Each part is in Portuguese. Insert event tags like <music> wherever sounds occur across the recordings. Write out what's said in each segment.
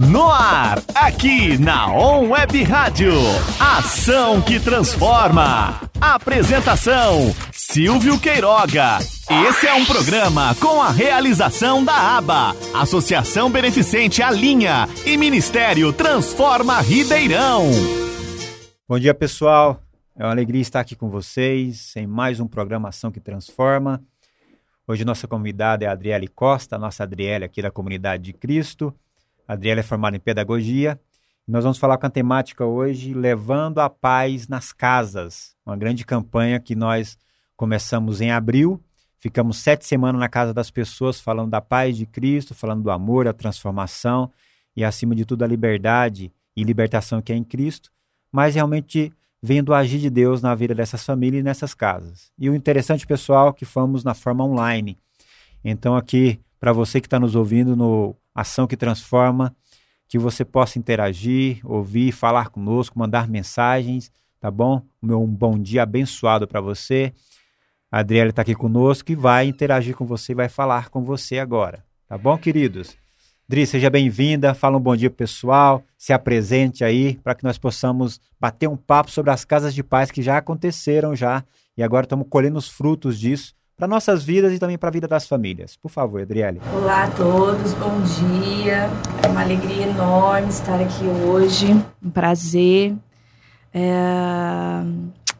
No ar, aqui na On Web Rádio. Ação que transforma. Apresentação: Silvio Queiroga. Esse é um programa com a realização da ABA, Associação Beneficente Alinha e Ministério Transforma Ribeirão. Bom dia, pessoal. É uma alegria estar aqui com vocês em mais um programa Ação que Transforma. Hoje nossa convidada é a Adriele Costa, nossa Adriele aqui da Comunidade de Cristo. Adriela é formada em pedagogia. Nós vamos falar com a temática hoje Levando a Paz nas Casas, uma grande campanha que nós começamos em abril. Ficamos sete semanas na casa das pessoas falando da paz de Cristo, falando do amor, a transformação e, acima de tudo, a liberdade e libertação que é em Cristo, mas realmente vendo o agir de Deus na vida dessas famílias e nessas casas. E o interessante, pessoal, é que fomos na forma online. Então, aqui, para você que está nos ouvindo no ação que transforma, que você possa interagir, ouvir, falar conosco, mandar mensagens, tá bom? Meu um bom dia abençoado para você. A Adriele está aqui conosco e vai interagir com você, vai falar com você agora, tá bom, queridos? Dri, seja bem-vinda, fala um bom dia pessoal, se apresente aí para que nós possamos bater um papo sobre as casas de paz que já aconteceram já e agora estamos colhendo os frutos disso para nossas vidas e também para a vida das famílias. Por favor, Adriele. Olá a todos, bom dia. É uma alegria enorme estar aqui hoje, um prazer. É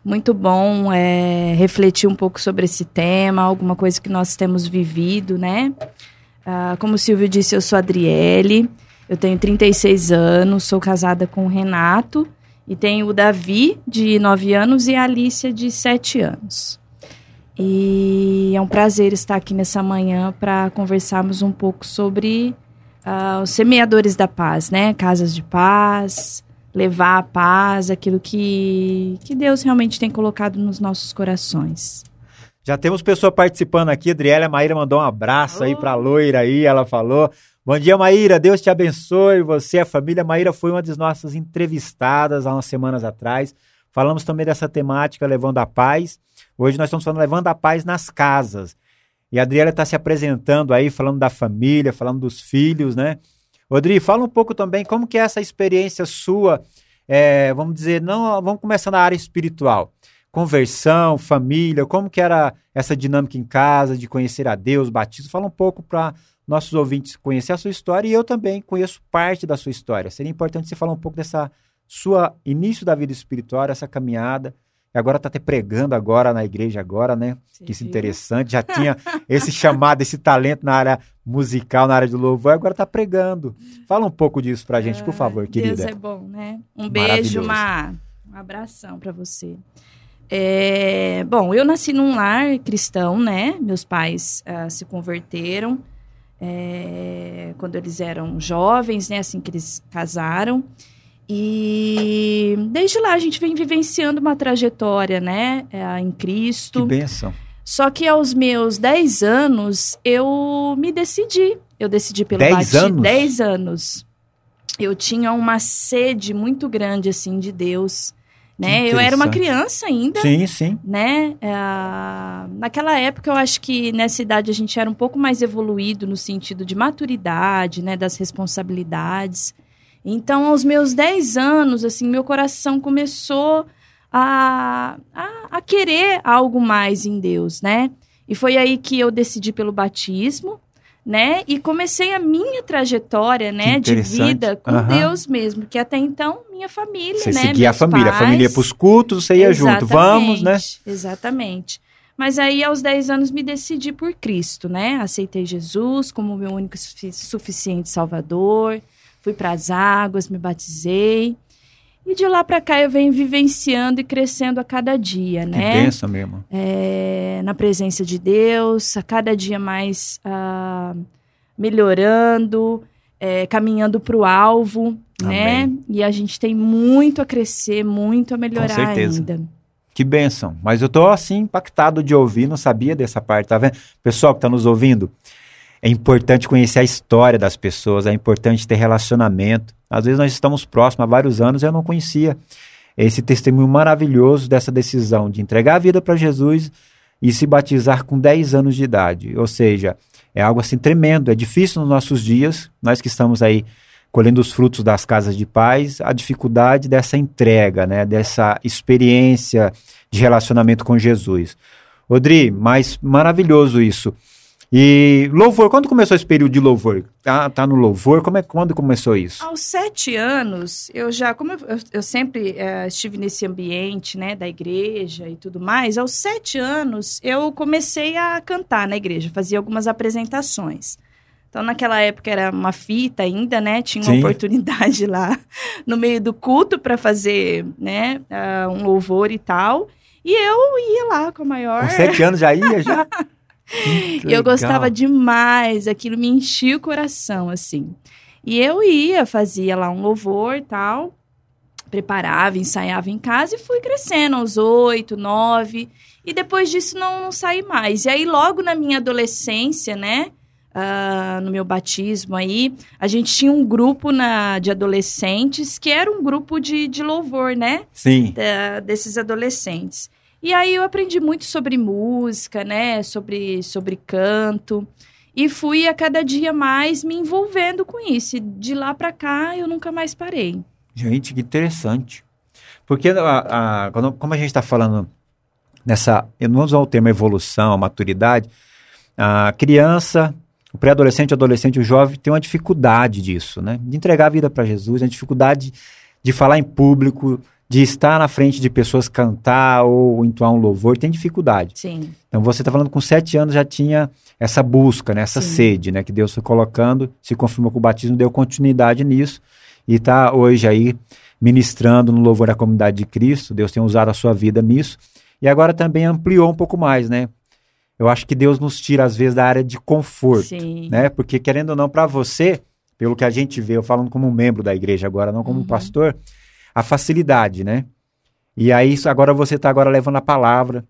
muito bom é, refletir um pouco sobre esse tema, alguma coisa que nós temos vivido, né? Ah, como o Silvio disse, eu sou Adriele, eu tenho 36 anos, sou casada com o Renato e tenho o Davi, de 9 anos, e a Alicia, de 7 anos. E é um prazer estar aqui nessa manhã para conversarmos um pouco sobre uh, os semeadores da paz, né? Casas de paz, levar a paz, aquilo que, que Deus realmente tem colocado nos nossos corações. Já temos pessoa participando aqui, Adriela Maíra mandou um abraço oh. aí para a loira aí, ela falou. Bom dia, Maíra, Deus te abençoe, você, a família. Maíra foi uma das nossas entrevistadas há umas semanas atrás. Falamos também dessa temática, levando a paz. Hoje nós estamos falando levando a paz nas casas. E a Adriela está se apresentando aí, falando da família, falando dos filhos, né? Rodrigo, fala um pouco também como que é essa experiência sua, é, vamos dizer, não, vamos começar na área espiritual. Conversão, família, como que era essa dinâmica em casa, de conhecer a Deus, batismo. Fala um pouco para nossos ouvintes conhecer a sua história e eu também conheço parte da sua história. Seria importante você falar um pouco dessa sua início da vida espiritual, essa caminhada, agora está até pregando agora na igreja agora, né? Sim, que isso interessante. Já tinha esse chamado, esse talento na área musical, na área do louvor, agora está pregando. Fala um pouco disso pra gente, por favor, querida. Deus é bom, né? Um beijo, uma, um abração para você. É, bom, eu nasci num lar cristão, né? Meus pais uh, se converteram é, quando eles eram jovens, né? Assim que eles casaram. E desde lá a gente vem vivenciando uma trajetória, né, é, em Cristo. Que benção. Só que aos meus 10 anos eu me decidi. Eu decidi pelo 10 anos? 10 anos. Eu tinha uma sede muito grande assim de Deus, né? Eu era uma criança ainda. Sim, sim. Né? É, naquela época eu acho que nessa idade a gente era um pouco mais evoluído no sentido de maturidade, né, das responsabilidades. Então, aos meus 10 anos, assim, meu coração começou a, a, a, querer algo mais em Deus, né? E foi aí que eu decidi pelo batismo, né? E comecei a minha trajetória, né, de vida com uhum. Deus mesmo, que até então minha família, você né? Seguia a família, pais, a família ia para os cultos, você ia junto, vamos, né? Exatamente. Mas aí, aos 10 anos, me decidi por Cristo, né? Aceitei Jesus como meu único suficiente Salvador fui para as águas, me batizei. E de lá para cá eu venho vivenciando e crescendo a cada dia, que né? Pensa mesmo. É, na presença de Deus, a cada dia mais uh, melhorando, é, caminhando para o alvo, né? Amém. né? E a gente tem muito a crescer, muito a melhorar Com certeza. ainda. Que bênção. Mas eu tô assim impactado de ouvir, não sabia dessa parte, tá vendo? Pessoal que tá nos ouvindo, é importante conhecer a história das pessoas, é importante ter relacionamento. Às vezes nós estamos próximos há vários anos e eu não conhecia esse testemunho maravilhoso dessa decisão de entregar a vida para Jesus e se batizar com 10 anos de idade. Ou seja, é algo assim tremendo, é difícil nos nossos dias, nós que estamos aí colhendo os frutos das casas de paz, a dificuldade dessa entrega, né, dessa experiência de relacionamento com Jesus. Odri, mas maravilhoso isso. E louvor, quando começou esse período de louvor? Tá, tá no louvor? Como é, quando começou isso? Aos sete anos, eu já, como eu, eu, sempre uh, estive nesse ambiente, né, da igreja e tudo mais, aos sete anos eu comecei a cantar na igreja, fazia algumas apresentações. Então, naquela época era uma fita ainda, né? Tinha uma Sim. oportunidade lá no meio do culto para fazer, né, uh, um louvor e tal. E eu ia lá com a maior. Com sete anos já ia, já? <laughs> e eu gostava demais, aquilo me enchia o coração, assim. E eu ia, fazia lá um louvor e tal, preparava, ensaiava em casa e fui crescendo aos oito, nove. E depois disso não, não saí mais. E aí, logo na minha adolescência, né? Uh, no meu batismo aí, a gente tinha um grupo na, de adolescentes que era um grupo de, de louvor, né? Sim. Da, desses adolescentes. E aí eu aprendi muito sobre música, né? Sobre, sobre canto. E fui a cada dia mais me envolvendo com isso. E de lá para cá eu nunca mais parei. Gente, que interessante. Porque a, a, quando, como a gente está falando nessa. Vou usar o termo evolução, maturidade. A criança, o pré-adolescente, o adolescente, o jovem tem uma dificuldade disso, né? De entregar a vida para Jesus, uma dificuldade de falar em público, de estar na frente de pessoas cantar ou entoar um louvor, tem dificuldade. Sim. Então você está falando com sete anos já tinha essa busca, né, essa Sim. sede, né, que Deus foi colocando, se confirmou com o batismo, deu continuidade nisso e está hoje aí ministrando no louvor à comunidade de Cristo. Deus tem usado a sua vida nisso e agora também ampliou um pouco mais, né? Eu acho que Deus nos tira às vezes da área de conforto, Sim. né? Porque querendo ou não, para você, pelo que a gente vê, eu falando como um membro da igreja agora, não como uhum. pastor, a facilidade, né? E aí agora você está agora levando a palavra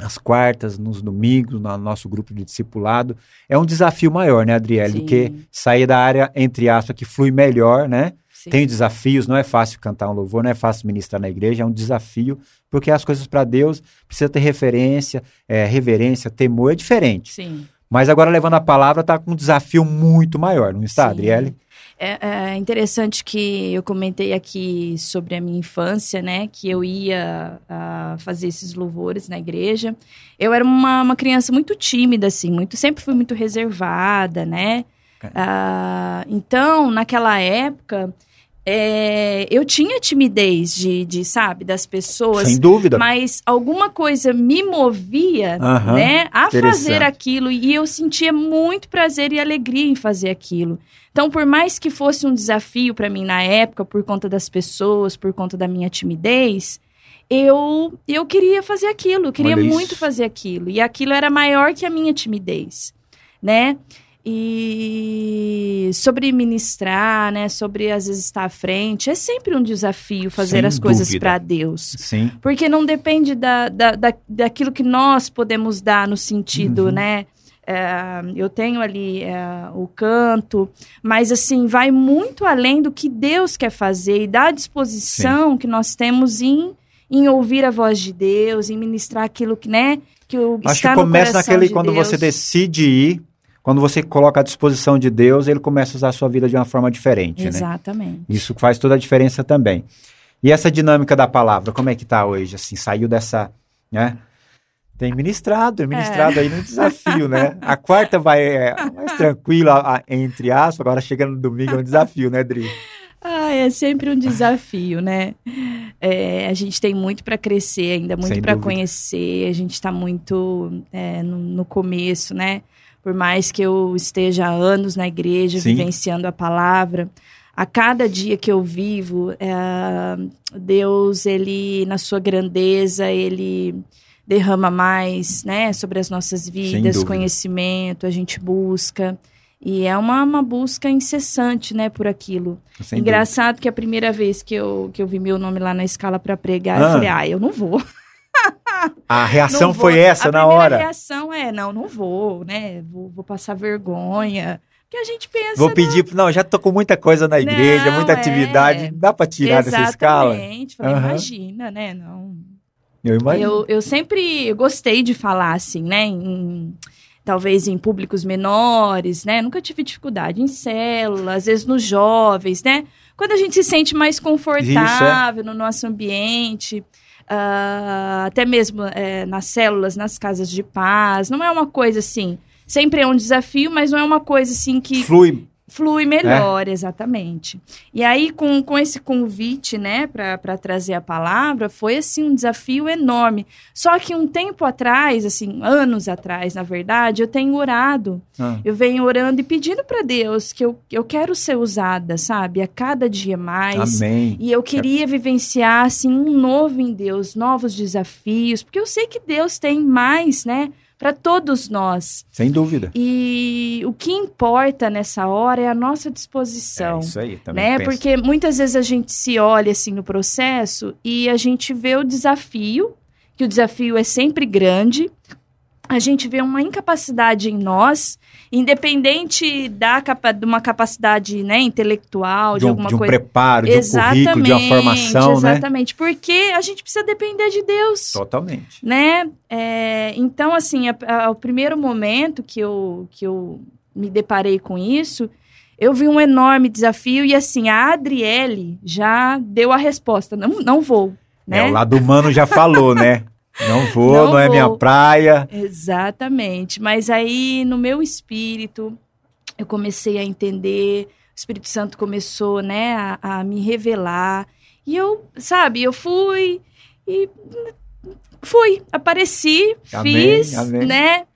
às quartas, nos domingos, no nosso grupo de discipulado. É um desafio maior, né, Adriele? Do que sair da área, entre aspas, que flui melhor, né? Sim. Tem desafios, não é fácil cantar um louvor, não é fácil ministrar na igreja, é um desafio, porque as coisas para Deus precisa ter referência, é, reverência, temor, é diferente. Sim. Mas agora levando a palavra está com um desafio muito maior, não está, Sim. Adriele? É, é, interessante que eu comentei aqui sobre a minha infância, né? Que eu ia uh, fazer esses louvores na igreja. Eu era uma, uma criança muito tímida, assim, muito, sempre fui muito reservada, né? Uh, então, naquela época, é, eu tinha timidez de, de, sabe, das pessoas. Sem dúvida. Mas alguma coisa me movia, né, a fazer aquilo. E eu sentia muito prazer e alegria em fazer aquilo. Então, por mais que fosse um desafio para mim na época, por conta das pessoas, por conta da minha timidez, eu, eu queria fazer aquilo, eu queria muito fazer aquilo. E aquilo era maior que a minha timidez, né? E sobre ministrar, né? Sobre às vezes estar à frente, é sempre um desafio fazer Sem as coisas para Deus. Sim. Porque não depende da, da, da, daquilo que nós podemos dar no sentido, uhum. né? É, eu tenho ali é, o canto, mas assim, vai muito além do que Deus quer fazer e da disposição Sim. que nós temos em, em ouvir a voz de Deus, em ministrar aquilo que, né? Que o, Acho que começa naquele de quando Deus. você decide ir quando você coloca à disposição de Deus, ele começa a usar a sua vida de uma forma diferente, né? Exatamente. Né? Isso faz toda a diferença também. E essa dinâmica da palavra, como é que tá hoje? Assim, saiu dessa, né? Tem ministrado, é ministrado é. aí no desafio, né? A quarta vai é, mais tranquila, entre aspas, agora chegando no domingo é um desafio, né, Dri? Ah, é sempre um desafio, né? É, a gente tem muito para crescer ainda, muito para conhecer, a gente está muito é, no, no começo, né? Por mais que eu esteja há anos na igreja, Sim. vivenciando a palavra, a cada dia que eu vivo, é, Deus, ele, na sua grandeza, ele derrama mais, né, sobre as nossas vidas, conhecimento, a gente busca. E é uma, uma busca incessante, né, por aquilo. Sem Engraçado dúvida. que a primeira vez que eu, que eu vi meu nome lá na escala para pregar, ah. eu falei, ah, eu não vou. <laughs> A reação foi essa a na hora? A reação é, não, não vou, né? Vou, vou passar vergonha. Que a gente pensa. Vou pedir, não, não já tô com muita coisa na igreja, não, muita atividade, é... dá para tirar dessa escala? Exatamente, uhum. imagina, né? Não. Eu imagino. Eu, eu sempre gostei de falar assim, né? Em, talvez em públicos menores, né? Nunca tive dificuldade em células, às vezes nos jovens, né? Quando a gente se sente mais confortável Isso, é. no nosso ambiente, uh, até mesmo é, nas células, nas casas de paz, não é uma coisa assim. Sempre é um desafio, mas não é uma coisa assim que. Flui Flui melhor, é. exatamente. E aí, com, com esse convite, né, para trazer a palavra, foi, assim, um desafio enorme. Só que um tempo atrás, assim, anos atrás, na verdade, eu tenho orado. Ah. Eu venho orando e pedindo para Deus que eu, eu quero ser usada, sabe? A cada dia mais. Amém. E eu queria vivenciar, assim, um novo em Deus, novos desafios, porque eu sei que Deus tem mais, né? Para todos nós. Sem dúvida. E o que importa nessa hora é a nossa disposição. É isso aí, também. Né? Porque muitas vezes a gente se olha assim no processo e a gente vê o desafio, que o desafio é sempre grande, a gente vê uma incapacidade em nós, independente da capa, de uma capacidade né, intelectual, de, um, alguma de um coisa. preparo, de exatamente, um currículo, de uma formação, exatamente, né? Exatamente, porque a gente precisa depender de Deus. Totalmente. Né? É, então, assim, a, a, o primeiro momento que eu, que eu me deparei com isso, eu vi um enorme desafio e, assim, a Adriele já deu a resposta, não, não vou. Né? É, o lado humano já falou, né? <laughs> Não vou, não, não é minha praia. Exatamente. Mas aí, no meu espírito, eu comecei a entender, o Espírito Santo começou, né, a, a me revelar. E eu, sabe, eu fui e fui, apareci, amém, fiz, amém. né?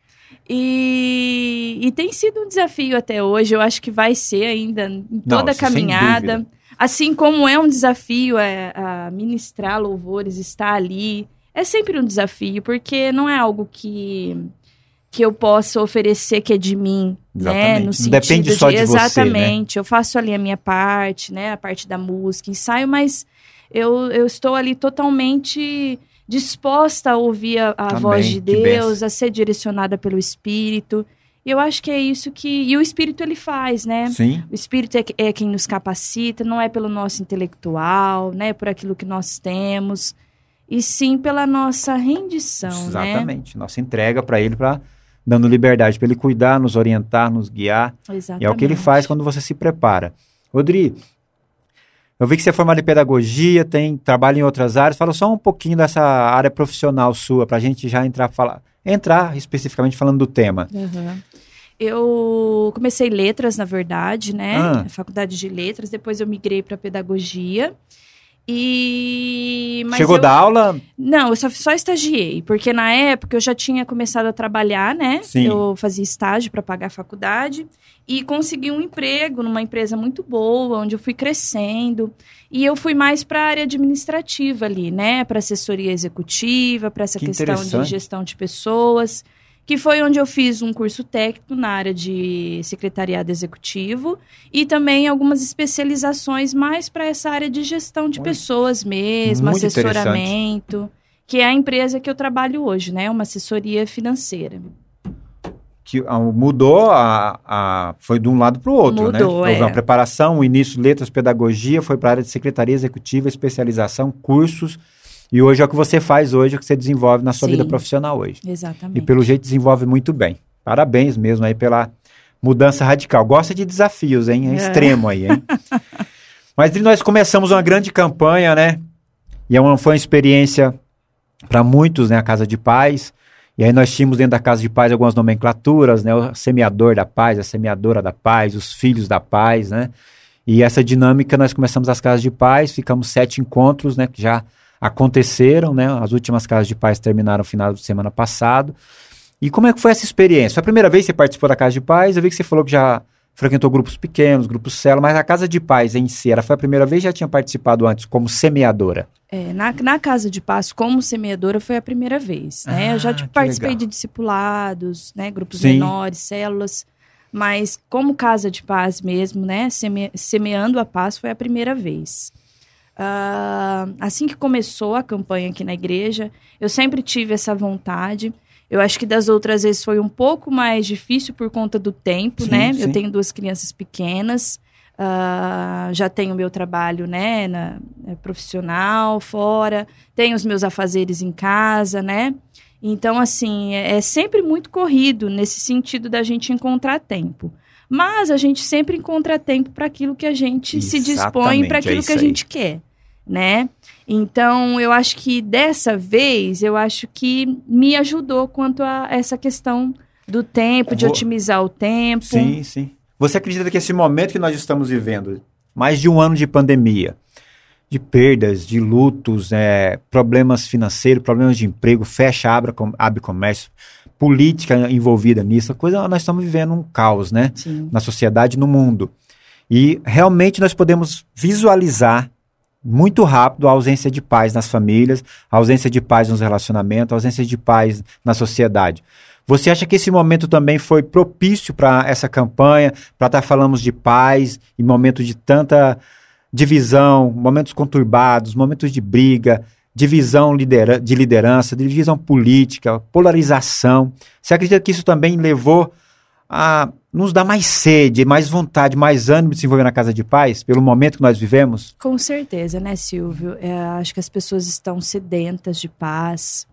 E, e, tem sido um desafio até hoje. Eu acho que vai ser ainda em toda Não, a caminhada. Assim como é um desafio é, a ministrar louvores, estar ali, é sempre um desafio, porque não é algo que que eu possa oferecer que é de mim, exatamente. né? No sentido depende só de, de exatamente. Você, né? Eu faço ali a minha parte, né? A parte da música, ensaio, mas eu, eu estou ali totalmente disposta a ouvir a, a voz de Deus, a ser direcionada pelo Espírito. E eu acho que é isso que. E o Espírito ele faz, né? Sim. O Espírito é, é quem nos capacita, não é pelo nosso intelectual, né? Por aquilo que nós temos e sim pela nossa rendição, né? Exatamente, né? nossa entrega para ele, para dando liberdade para ele cuidar, nos orientar, nos guiar. Exatamente. E é o que ele faz quando você se prepara. Rodri, eu vi que você é formado em pedagogia, tem trabalho em outras áreas. Fala só um pouquinho dessa área profissional sua, para a gente já entrar falar, entrar especificamente falando do tema. Uhum. Eu comecei letras, na verdade, né? Ah. Faculdade de letras. Depois eu migrei para pedagogia. E. Chegou eu... da aula? Não, eu só, só estagiei, porque na época eu já tinha começado a trabalhar, né? Sim. Eu fazia estágio para pagar a faculdade e consegui um emprego numa empresa muito boa, onde eu fui crescendo. E eu fui mais para a área administrativa ali, né? Para assessoria executiva, para essa que questão de gestão de pessoas que foi onde eu fiz um curso técnico na área de secretariado executivo e também algumas especializações mais para essa área de gestão de Muito, pessoas mesmo, assessoramento, que é a empresa que eu trabalho hoje, né? Uma assessoria financeira. Que ah, mudou, a, a, foi de um lado para o outro, né? mudou, né? Houve é. uma preparação, início, letras, pedagogia, foi para a área de secretaria executiva, especialização, cursos e hoje é o que você faz hoje, é o que você desenvolve na sua Sim, vida profissional hoje. Exatamente. E pelo jeito desenvolve muito bem. Parabéns mesmo aí pela mudança radical. Gosta de desafios, hein? É, é. extremo aí, hein? <laughs> Mas nós começamos uma grande campanha, né? E é uma, foi uma experiência para muitos, né? A Casa de Paz. E aí nós tínhamos dentro da Casa de Paz algumas nomenclaturas, né? O semeador da paz, a semeadora da paz, os filhos da paz, né? E essa dinâmica nós começamos as Casas de Paz, ficamos sete encontros, né? Que já aconteceram, né? As últimas casas de paz terminaram no final de semana passado. E como é que foi essa experiência? Foi a primeira vez que você participou da Casa de Paz? Eu vi que você falou que já frequentou grupos pequenos, grupos célula, mas a Casa de Paz em si, era foi a primeira vez já tinha participado antes como semeadora? É, na, na Casa de Paz, como semeadora, foi a primeira vez, né? Ah, eu já tipo, participei legal. de discipulados, né? Grupos Sim. menores, células, mas como Casa de Paz mesmo, né? Seme, semeando a paz foi a primeira vez. Uh, assim que começou a campanha aqui na igreja, eu sempre tive essa vontade. Eu acho que das outras vezes foi um pouco mais difícil por conta do tempo, sim, né? Sim. Eu tenho duas crianças pequenas, uh, já tenho meu trabalho, né, na, na, profissional, fora, tenho os meus afazeres em casa, né? Então, assim, é, é sempre muito corrido nesse sentido da gente encontrar tempo. Mas a gente sempre encontra tempo para aquilo que a gente se dispõe, para aquilo é que a gente quer, né? Então, eu acho que dessa vez, eu acho que me ajudou quanto a essa questão do tempo, de Vou... otimizar o tempo. Sim, sim. Você acredita que esse momento que nós estamos vivendo, mais de um ano de pandemia, de perdas, de lutos, é, problemas financeiros, problemas de emprego, fecha, abre, abre comércio, política envolvida nisso, coisa nós estamos vivendo um caos, né? Sim. Na sociedade, no mundo. E realmente nós podemos visualizar muito rápido a ausência de paz nas famílias, a ausência de paz nos relacionamentos, a ausência de paz na sociedade. Você acha que esse momento também foi propício para essa campanha, para estar tá falando de paz em momentos de tanta divisão, momentos conturbados, momentos de briga, divisão lidera de liderança, divisão política, polarização? Você acredita que isso também levou a nos dar mais sede, mais vontade, mais ânimo de se envolver na casa de paz, pelo momento que nós vivemos? Com certeza, né, Silvio? É, acho que as pessoas estão sedentas de paz,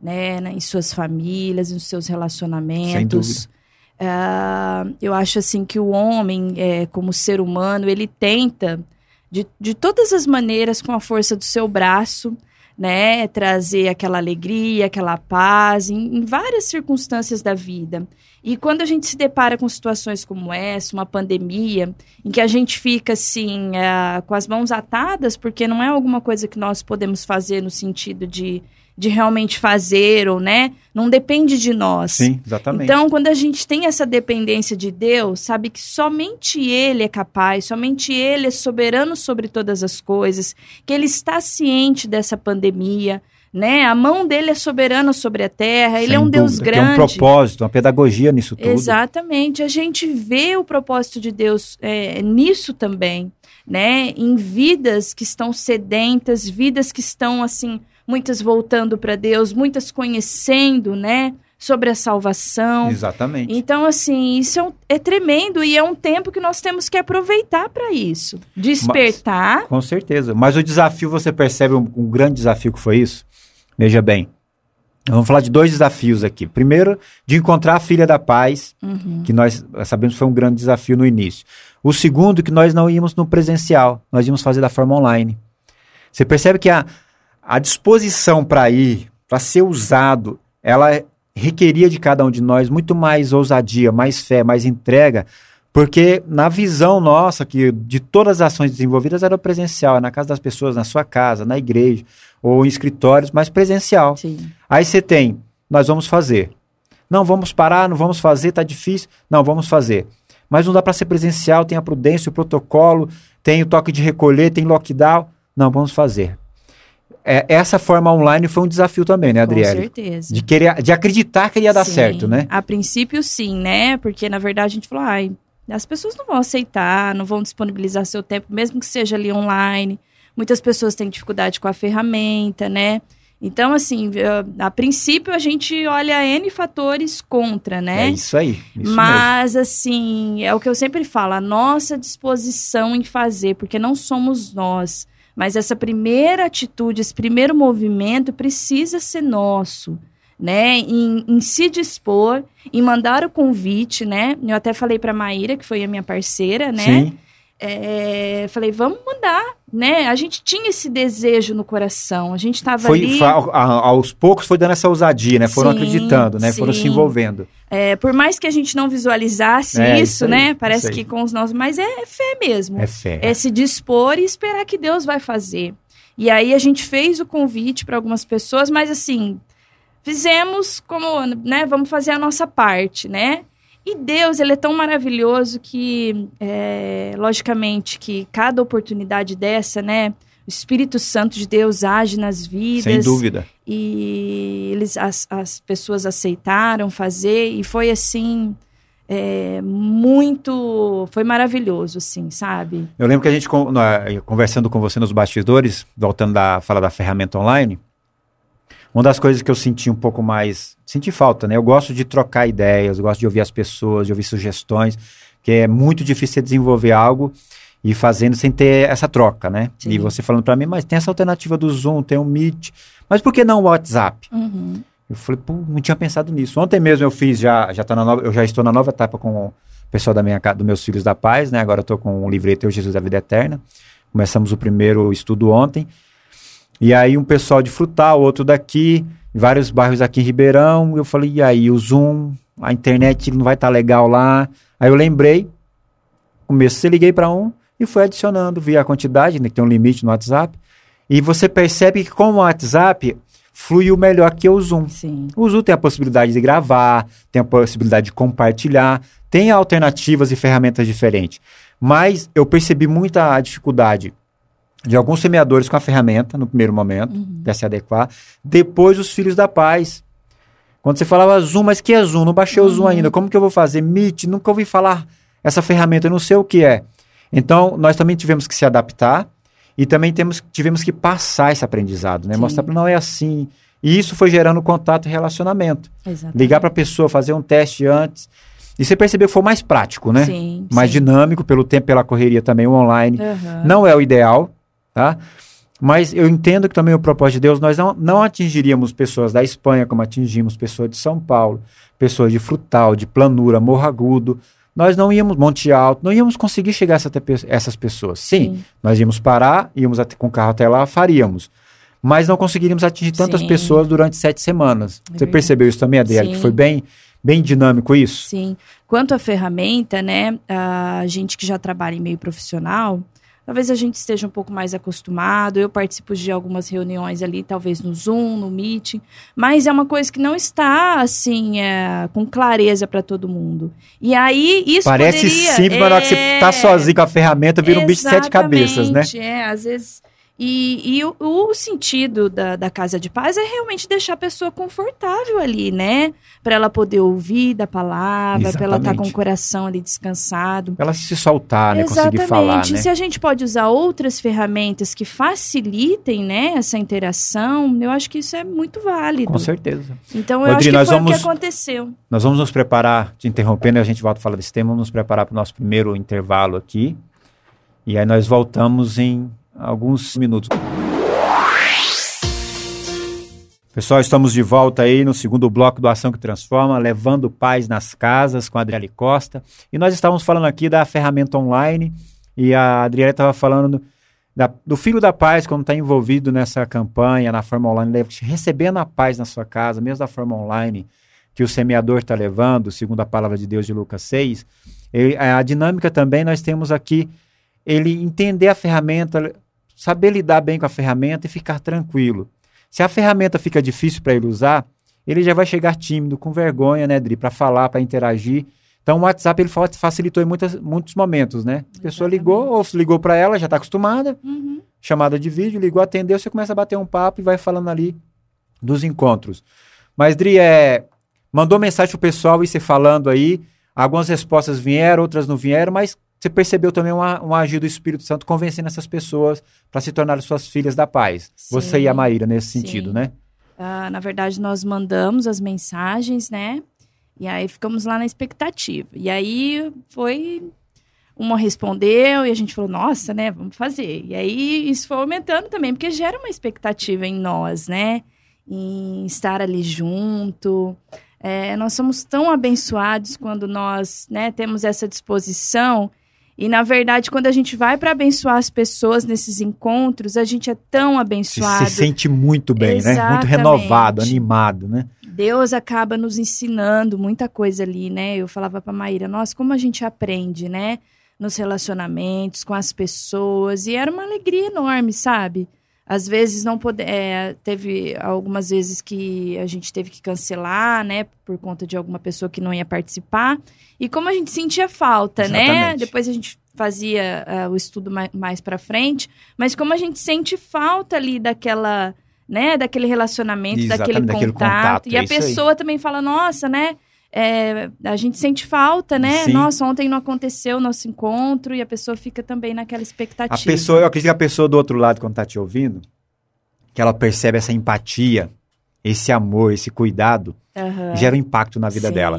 né, né, em suas famílias, nos seus relacionamentos. Sem dúvida. Uh, eu acho assim que o homem, é, como ser humano, ele tenta de, de todas as maneiras, com a força do seu braço, né, trazer aquela alegria, aquela paz em, em várias circunstâncias da vida. E quando a gente se depara com situações como essa, uma pandemia, em que a gente fica assim, uh, com as mãos atadas, porque não é alguma coisa que nós podemos fazer no sentido de de realmente fazer ou né, não depende de nós. Sim, exatamente. Então, quando a gente tem essa dependência de Deus, sabe que somente ele é capaz, somente ele é soberano sobre todas as coisas, que ele está ciente dessa pandemia, né? A mão dele é soberana sobre a terra, Sem ele é um dúvida. Deus grande. Tem um propósito, uma pedagogia nisso tudo. Exatamente. A gente vê o propósito de Deus é, nisso também, né? Em vidas que estão sedentas, vidas que estão assim muitas voltando para Deus, muitas conhecendo, né? Sobre a salvação. Exatamente. Então, assim, isso é, um, é tremendo e é um tempo que nós temos que aproveitar para isso. Despertar. Mas, com certeza. Mas o desafio, você percebe um, um grande desafio que foi isso? Veja bem, Vamos falar de dois desafios aqui. Primeiro, de encontrar a filha da paz, uhum. que nós sabemos foi um grande desafio no início. O segundo, que nós não íamos no presencial, nós íamos fazer da forma online. Você percebe que a, a disposição para ir, para ser usado, ela requeria de cada um de nós muito mais ousadia, mais fé, mais entrega, porque na visão nossa, que de todas as ações desenvolvidas era presencial, é na casa das pessoas, na sua casa, na igreja, ou em escritórios, mas presencial. Sim. Aí você tem, nós vamos fazer. Não, vamos parar, não vamos fazer, tá difícil. Não, vamos fazer. Mas não dá para ser presencial, tem a prudência, o protocolo, tem o toque de recolher, tem lockdown. Não, vamos fazer é, essa forma online foi um desafio também, né, Adriele? Com certeza. De, querer, de acreditar que ia dar sim. certo, né? A princípio, sim, né? Porque, na verdade, a gente falou, ai, as pessoas não vão aceitar, não vão disponibilizar seu tempo, mesmo que seja ali online. Muitas pessoas têm dificuldade com a ferramenta, né? Então, assim, a princípio a gente olha N fatores contra, né? É isso aí. Isso Mas, mesmo. assim, é o que eu sempre falo, a nossa disposição em fazer, porque não somos nós. Mas essa primeira atitude, esse primeiro movimento precisa ser nosso, né? Em, em se dispor, em mandar o convite, né? Eu até falei para Maíra, que foi a minha parceira, né? Sim é, falei, vamos mandar, né? A gente tinha esse desejo no coração, a gente estava ali... Foi, aos poucos foi dando essa ousadia, né? Foram sim, acreditando, né? Sim. Foram se envolvendo. É, por mais que a gente não visualizasse é, isso, isso aí, né? Parece isso que com os nossos... Mas é, fé mesmo. É fé. É se dispor e esperar que Deus vai fazer. E aí a gente fez o convite para algumas pessoas, mas assim... Fizemos como, né? Vamos fazer a nossa parte, né? E Deus, ele é tão maravilhoso que, é, logicamente, que cada oportunidade dessa, né? O Espírito Santo de Deus age nas vidas. Sem dúvida. E eles, as, as pessoas aceitaram fazer e foi assim. É, muito. Foi maravilhoso, assim, sabe? Eu lembro que a gente, conversando com você nos bastidores, voltando da fala da ferramenta online, uma das coisas que eu senti um pouco mais. Senti falta, né? Eu gosto de trocar ideias, eu gosto de ouvir as pessoas, de ouvir sugestões, que é muito difícil desenvolver algo e fazendo sem ter essa troca, né? Sim. E você falando para mim, mas tem essa alternativa do Zoom, tem o Meet, mas por que não o WhatsApp? Uhum. Eu falei, pô, não tinha pensado nisso. Ontem mesmo eu fiz, já, já tá na nova, eu já estou na nova etapa com o pessoal da minha casa, dos meus filhos da paz, né? Agora eu tô com o livreto Eu Jesus da Vida Eterna. Começamos o primeiro estudo ontem. E aí um pessoal de Frutal, outro daqui, vários bairros aqui em Ribeirão. Eu falei, e aí, o Zoom, a internet não vai estar tá legal lá. Aí eu lembrei, comecei, liguei para um e fui adicionando via a quantidade, né, que tem um limite no WhatsApp. E você percebe que com o WhatsApp fluiu melhor que o Zoom. Sim. O Zoom tem a possibilidade de gravar, tem a possibilidade de compartilhar, tem alternativas e ferramentas diferentes. Mas eu percebi muita dificuldade de alguns semeadores com a ferramenta no primeiro momento, uhum. para se adequar. Depois, os filhos da paz. Quando você falava Zoom, mas que é Zoom? Não baixei o Zoom uhum. ainda. Como que eu vou fazer? Meet? Nunca ouvi falar essa ferramenta, eu não sei o que é. Então, nós também tivemos que se adaptar e também temos, tivemos que passar esse aprendizado, né? Sim. Mostrar para não é assim. E isso foi gerando contato e relacionamento. Exatamente. Ligar para a pessoa, fazer um teste antes. E você percebeu que foi mais prático, né? Sim, mais sim. dinâmico, pelo tempo, pela correria também, o online. Uhum. Não é o ideal, tá? Mas eu entendo que também o propósito de Deus, nós não, não atingiríamos pessoas da Espanha como atingimos pessoas de São Paulo, pessoas de Frutal, de Planura, Morro Agudo, nós não íamos, Monte Alto, não íamos conseguir chegar a essa, essas pessoas. Sim, Sim, nós íamos parar, íamos até, com o carro até lá, faríamos. Mas não conseguiríamos atingir tantas Sim. pessoas durante sete semanas. É Você percebeu isso também, Adriele? Que foi bem, bem dinâmico isso? Sim. Quanto à ferramenta, né, a gente que já trabalha em meio profissional, Talvez a gente esteja um pouco mais acostumado. Eu participo de algumas reuniões ali, talvez no Zoom, no Meeting, mas é uma coisa que não está assim é, com clareza para todo mundo. E aí isso parece poderia, simples, é... mas na hora que você está sozinho com a ferramenta, vira um bicho de sete cabeças, né? É, às vezes e, e o, o, sentido da, da casa de paz é realmente deixar a pessoa confortável ali, né? Para ela poder ouvir da palavra, para ela estar tá com o coração ali descansado. Pra ela se soltar, né? Exatamente. Conseguir falar, né? Se a gente pode usar outras ferramentas que facilitem, né, essa interação, eu acho que isso é muito válido. Com certeza. Então, eu Rodrigo, acho que foi vamos, o que aconteceu. Nós vamos nos preparar, te interrompendo, e a gente volta a falar desse tema, vamos nos preparar para o nosso primeiro intervalo aqui. E aí nós voltamos em alguns minutos. Pessoal, estamos de volta aí no segundo bloco do Ação que Transforma, levando paz nas casas com a Adriele Costa. E nós estávamos falando aqui da ferramenta online e a Adriele estava falando da, do Filho da Paz, quando está envolvido nessa campanha, na forma online, recebendo a paz na sua casa, mesmo da forma online que o semeador está levando, segundo a palavra de Deus de Lucas 6. Ele, a dinâmica também nós temos aqui ele entender a ferramenta, saber lidar bem com a ferramenta e ficar tranquilo. Se a ferramenta fica difícil para ele usar, ele já vai chegar tímido, com vergonha, né, Dri, para falar, para interagir. Então o WhatsApp ele facilitou em muitas, muitos momentos, né? A pessoa ligou, ou ligou para ela, já está acostumada, uhum. chamada de vídeo, ligou, atendeu, você começa a bater um papo e vai falando ali dos encontros. Mas, Dri, é, mandou mensagem pro pessoal e você falando aí, algumas respostas vieram, outras não vieram, mas você percebeu também um, um agir do Espírito Santo convencendo essas pessoas para se tornarem suas filhas da paz. Sim, Você e a Maíra nesse sentido, sim. né? Ah, na verdade, nós mandamos as mensagens, né? E aí ficamos lá na expectativa. E aí foi. Uma respondeu e a gente falou, nossa, né? Vamos fazer. E aí isso foi aumentando também, porque gera uma expectativa em nós, né? Em estar ali junto. É, nós somos tão abençoados quando nós né, temos essa disposição e, na verdade, quando a gente vai para abençoar as pessoas nesses encontros, a gente é tão abençoado. Se, se sente muito bem, Exatamente. né? Muito renovado, animado, né? Deus acaba nos ensinando muita coisa ali, né? Eu falava para Maíra, nossa, como a gente aprende, né? Nos relacionamentos, com as pessoas. E era uma alegria enorme, sabe? Às vezes não pode, é, teve algumas vezes que a gente teve que cancelar, né, por conta de alguma pessoa que não ia participar. E como a gente sentia falta, né? Exatamente. Depois a gente fazia uh, o estudo mais, mais para frente, mas como a gente sente falta ali daquela, né, daquele relacionamento, Exatamente, daquele daquele contato, contato, e é a isso aí. pessoa também fala, nossa, né? É, a gente sente falta, né? Sim. Nossa, ontem não aconteceu o nosso encontro e a pessoa fica também naquela A expectativa. pessoa, eu acredito que a pessoa do outro lado, quando tá te ouvindo, que ela percebe essa empatia, esse amor, esse cuidado, Aham. gera um impacto na vida Sim. dela.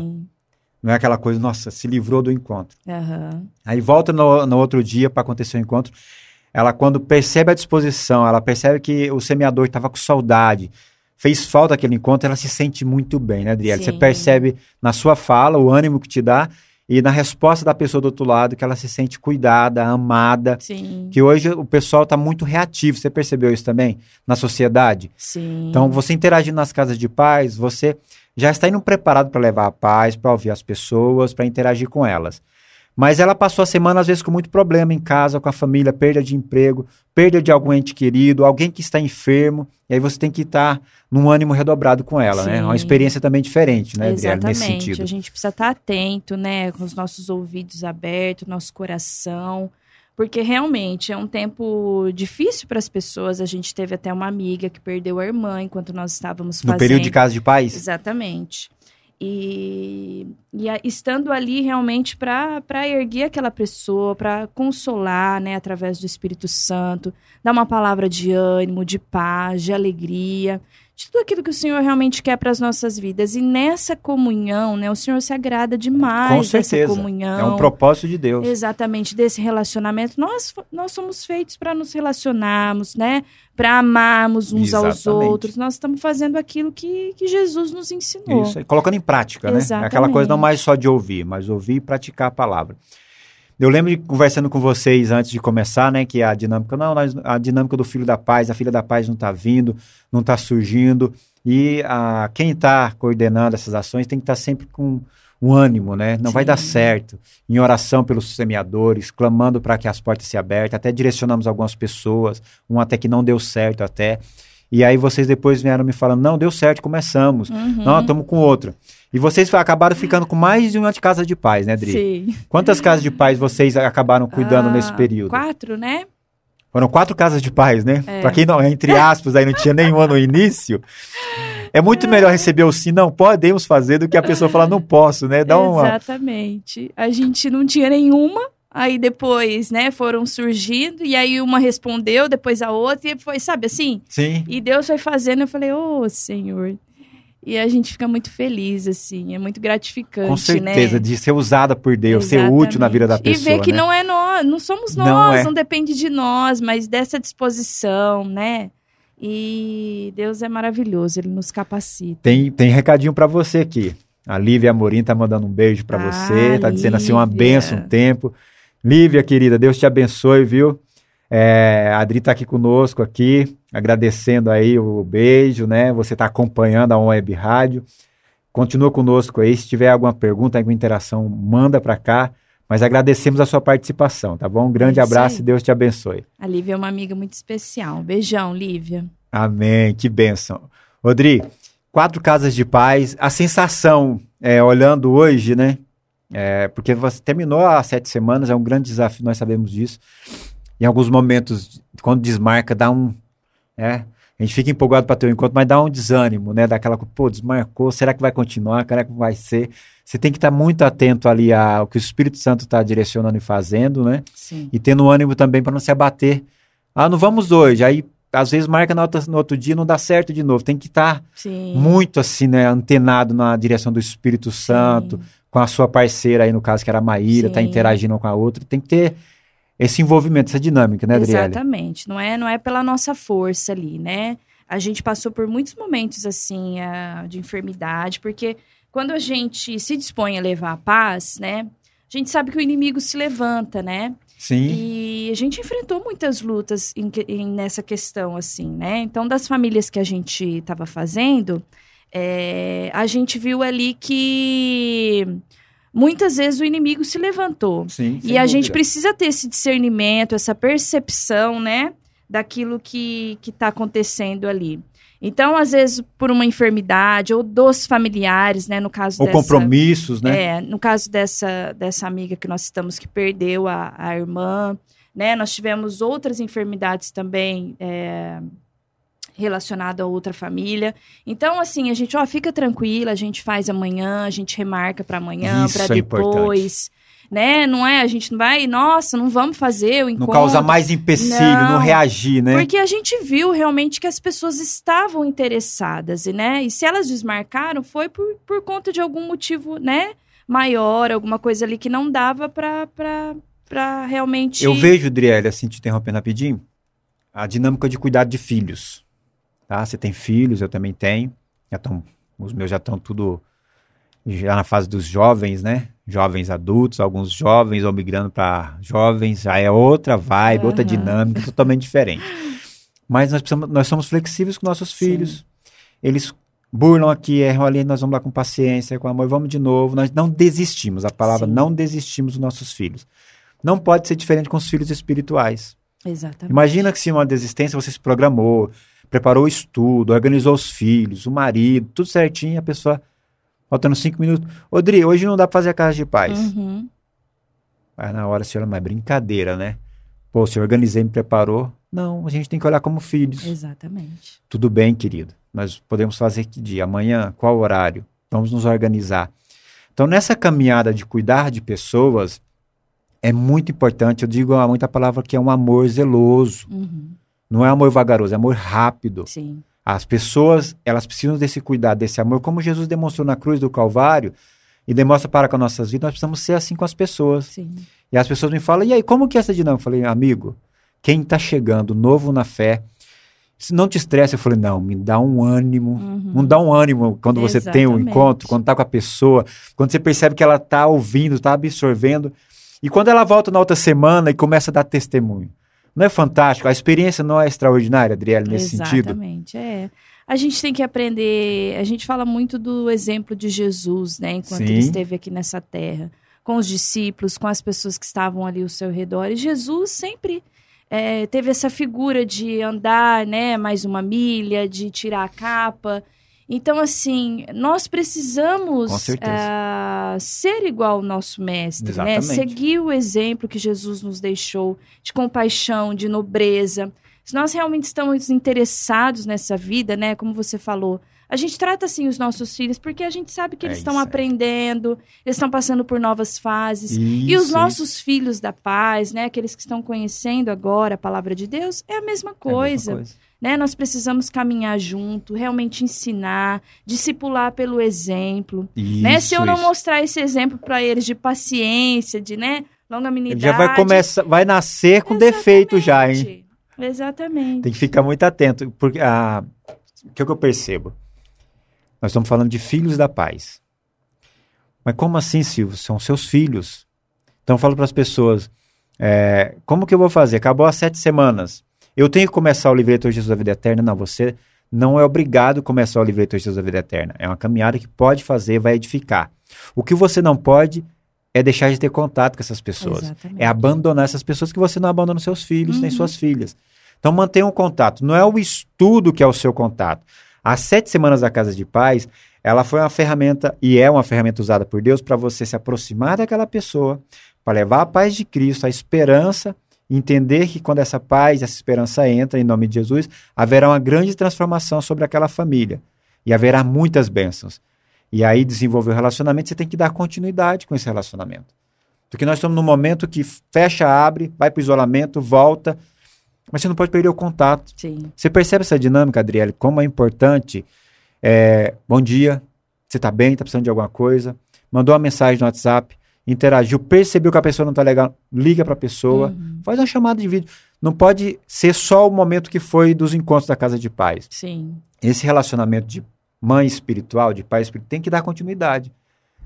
Não é aquela coisa, nossa, se livrou do encontro. Aham. Aí volta no, no outro dia para acontecer o encontro. Ela, quando percebe a disposição, ela percebe que o semeador estava com saudade, fez falta aquele encontro, ela se sente muito bem, né, Adriele? Você percebe na sua fala o ânimo que te dá e na resposta da pessoa do outro lado que ela se sente cuidada, amada. Sim. Que hoje o pessoal está muito reativo, você percebeu isso também na sociedade? Sim. Então, você interagindo nas casas de paz, você já está indo preparado para levar a paz, para ouvir as pessoas, para interagir com elas. Mas ela passou a semana, às vezes, com muito problema em casa, com a família, perda de emprego, perda de algum ente querido, alguém que está enfermo, e aí você tem que estar num ânimo redobrado com ela, né? É uma Sim. experiência também diferente, né, Exatamente. nesse sentido. A gente precisa estar atento, né, com os nossos ouvidos abertos, nosso coração, porque realmente é um tempo difícil para as pessoas. A gente teve até uma amiga que perdeu a irmã enquanto nós estávamos No fazendo. período de casa de paz? Exatamente. E, e a- estando ali realmente para erguer aquela pessoa, para consolar, né, através do Espírito Santo, dar uma palavra de ânimo, de paz, de alegria, de tudo aquilo que o Senhor realmente quer para as nossas vidas. E nessa comunhão, né, o Senhor se agrada demais Com dessa certeza. comunhão. É um propósito de Deus. Exatamente, desse relacionamento. Nós, nós somos feitos para nos relacionarmos, né? Para amarmos uns aos Exatamente. outros. Nós estamos fazendo aquilo que, que Jesus nos ensinou. Isso, colocando em prática, né? É aquela Exatamente. coisa não mais só de ouvir, mas ouvir e praticar a palavra. Eu lembro de conversando com vocês antes de começar, né, que a dinâmica, não, a dinâmica do filho da paz, a filha da paz não está vindo, não está surgindo, e a, quem está coordenando essas ações tem que estar sempre com um ânimo, né? Não vai Sim. dar certo. Em oração pelos semeadores, clamando para que as portas se abertem, até direcionamos algumas pessoas, um até que não deu certo até. E aí vocês depois vieram me falando, não, deu certo, começamos. Uhum. Não, estamos com outro. E vocês acabaram ficando com mais de uma de casa de paz, né, Adri? Sim. Quantas casas de paz vocês acabaram cuidando Ah, nesse período? Quatro, né? Foram quatro casas de paz, né? É. Pra quem não, entre aspas, aí não tinha nenhuma no início. É muito melhor receber o sim, não podemos fazer, do que a pessoa falar não posso, né? Dá uma. Exatamente. A gente não tinha nenhuma. Aí depois, né, foram surgindo, e aí uma respondeu, depois a outra, e foi, sabe assim? Sim. E Deus foi fazendo, eu falei, ô Senhor. E a gente fica muito feliz, assim, é muito gratificante, Com certeza, né? de ser usada por Deus, ser útil na vida da Exatamente. pessoa. E ver que né? não é nós, não somos Não nós, não, é. depende de nós, mas dessa disposição, né? E Deus é maravilhoso, Ele nos capacita. Tem, tem recadinho pra você aqui. A Lívia Amorim tá mandando um beijo pra Ah, você, tá dizendo assim, uma Lívia. benção, um tempo. Lívia, querida, Deus te abençoe, viu? É, a Adri tá aqui conosco aqui, agradecendo aí o beijo, né? Você tá acompanhando a On Web Rádio. Continua conosco aí, se tiver alguma pergunta, alguma interação, manda pra cá. Mas agradecemos a sua participação, tá bom? Um grande É abraço e Deus te abençoe. A Lívia é uma amiga muito especial. Um beijão, Lívia. Amém, que bênção. Rodri, quatro casas de paz, a sensação, é, olhando hoje, né? É, porque você terminou há sete semanas, é um grande desafio, nós sabemos disso. Em alguns momentos, quando desmarca, dá um. É, a gente fica empolgado para ter o encontro, mas dá um desânimo, né? Daquela coisa, pô, desmarcou, será que vai continuar? Será que vai ser? Você tem que estar muito atento ali ao que o Espírito Santo está direcionando e fazendo, né? Sim. e tendo ânimo também para não se abater. Ah, não vamos hoje. Aí, às vezes, marca no outro, no outro dia não dá certo de novo. Tem que estar Sim. muito assim, né, antenado na direção do Espírito Santo, Sim. Com a sua parceira aí, no caso, que era a Maíra, tá Sim. interagindo com a outra. Tem que ter esse envolvimento, essa dinâmica, né, Adriele? Exatamente. Não é, não é pela nossa força ali, né? A gente passou por muitos momentos, assim, de enfermidade, porque quando a gente se dispõe a levar a paz, né? A gente sabe que o inimigo se levanta, né? Sim, E a gente enfrentou muitas lutas em em- nessa questão, assim, né? Então, das famílias que a gente estava fazendo, é, a gente viu ali que muitas vezes o inimigo se levantou. sim. E a gente dúvida. precisa ter esse discernimento, essa percepção, né? Daquilo que está acontecendo ali. Então, às vezes, por uma enfermidade ou dos familiares, né? No caso Ou dessa... compromissos, né? É, no caso dessa, dessa amiga que nós estamos que perdeu a, a irmã, né? Nós tivemos outras enfermidades também é, relacionadas a outra família. Então, assim, a gente, ó, fica tranquila, a gente faz amanhã, a gente remarca para amanhã, para é depois. Né? Não é? A gente não vai, nossa, não vamos fazer o Não encontro. causar mais empecilho, não, Não, reagir, né? Porque a gente viu realmente que as pessoas estavam interessadas, e, né? E se elas desmarcaram, foi por, por conta de algum motivo, né? Maior, alguma coisa ali que não dava pra, pra, pra realmente. Eu vejo, Adriele, assim, te interrompendo rapidinho, a dinâmica de cuidado de filhos. Tá? Você tem filhos, eu também tenho. Já tão, os meus já estão tudo já na fase dos jovens, né? Jovens adultos, alguns jovens ou migrando para jovens, já é outra vibe, uhum. outra dinâmica, totalmente diferente. Mas nós, precisamos, nós somos flexíveis com nossos filhos. Sim. Eles burlam aqui, erram ali, nós vamos lá com paciência, com amor, vamos de novo. Nós não desistimos, a palavra Sim. não desistimos dos nossos filhos. Não pode ser diferente com os filhos espirituais. Exatamente. Imagina que se uma desistência você se programou, preparou o estudo, organizou os filhos, o marido, tudo certinho, a pessoa faltando cinco minutos. Odri, hoje não dá pra fazer a casa de paz. Uhum. Aí na hora a senhora, mas brincadeira, né? Pô, se organizei, me preparou. Não, a gente tem que olhar como filhos. Exatamente. Tudo bem, querido. Nós podemos fazer que dia? Amanhã? Qual horário? Vamos nos organizar. Então, nessa caminhada de cuidar de pessoas, é muito importante. Eu digo muita palavra que é um amor zeloso. Uhum. Não é amor vagaroso, é amor rápido. Sim. As pessoas, elas precisam desse cuidado, desse amor, como Jesus demonstrou na cruz do Calvário e demonstra para com as nossas vidas, nós precisamos ser assim com as pessoas. Sim. E as pessoas me falam, e aí, como que é essa dinâmica? Eu falei, amigo, quem está chegando novo na fé, se não te estressa, eu falei, não, me dá um ânimo, uhum. não dá um ânimo quando você tem um encontro, quando está com a pessoa, quando você percebe que ela está ouvindo, está absorvendo. E quando ela volta na outra semana e começa a dar testemunho. Não é fantástico? A experiência não é extraordinária, Adriele, nesse Exatamente, sentido? Exatamente, é. A gente tem que aprender, a gente fala muito do exemplo de Jesus, né, enquanto Sim. ele esteve aqui nessa terra, com os discípulos, com as pessoas que estavam ali ao seu redor. E Jesus sempre é, teve essa figura de andar, né, mais uma milha, de tirar a capa. Então, assim, nós precisamos uh, ser igual ao nosso mestre, né? Seguir o exemplo que Jesus nos deixou de compaixão, de nobreza. Se nós realmente estamos interessados nessa vida, né? Como você falou, a gente trata assim os nossos filhos porque a gente sabe que eles é estão aprendendo, eles estão passando por novas fases. Isso, e os nossos isso. filhos da paz, né? Aqueles que estão conhecendo agora a palavra de Deus, é a mesma coisa. É a mesma coisa. Né? Nós precisamos caminhar junto, realmente ensinar, discipular pelo exemplo. Isso, né? Se eu não isso. mostrar esse exemplo para eles de paciência, de né, longanimidade... Já vai começar, vai nascer com Exatamente. defeito já, hein? Exatamente. Tem que ficar muito atento, porque ah, o que, é que eu percebo? Nós estamos falando de filhos da paz. Mas como assim, Silvio? São seus filhos. Então eu falo para as pessoas, é, como que eu vou fazer? Acabou as sete semanas. Eu tenho que começar o livreto Jesus da Vida Eterna? Não, você não é obrigado a começar o livreto Jesus da Vida Eterna. É uma caminhada que pode fazer, vai edificar. O que você não pode é deixar de ter contato com essas pessoas. Exatamente. É abandonar essas pessoas que você não abandona seus filhos uhum. nem suas filhas. Então mantenha um contato. Não é o estudo que é o seu contato. As sete semanas da Casa de Paz, ela foi uma ferramenta e é uma ferramenta usada por Deus para você se aproximar daquela pessoa, para levar a paz de Cristo, a esperança entender que quando essa paz, essa esperança entra em nome de Jesus, haverá uma grande transformação sobre aquela família e haverá muitas bênçãos. E aí desenvolver o relacionamento, você tem que dar continuidade com esse relacionamento. Porque nós estamos num momento que fecha, abre, vai para o isolamento, volta, mas você não pode perder o contato. Sim. Você percebe essa dinâmica, Adriele, como é importante. É, bom dia, você está bem, está precisando de alguma coisa? Mandou uma mensagem no WhatsApp, interagiu, percebeu que a pessoa não está legal, liga para a pessoa, uhum. faz uma chamada de vídeo. Não pode ser só o momento que foi dos encontros da casa de paz. Sim. Esse relacionamento de mãe espiritual, de pai espiritual, tem que dar continuidade.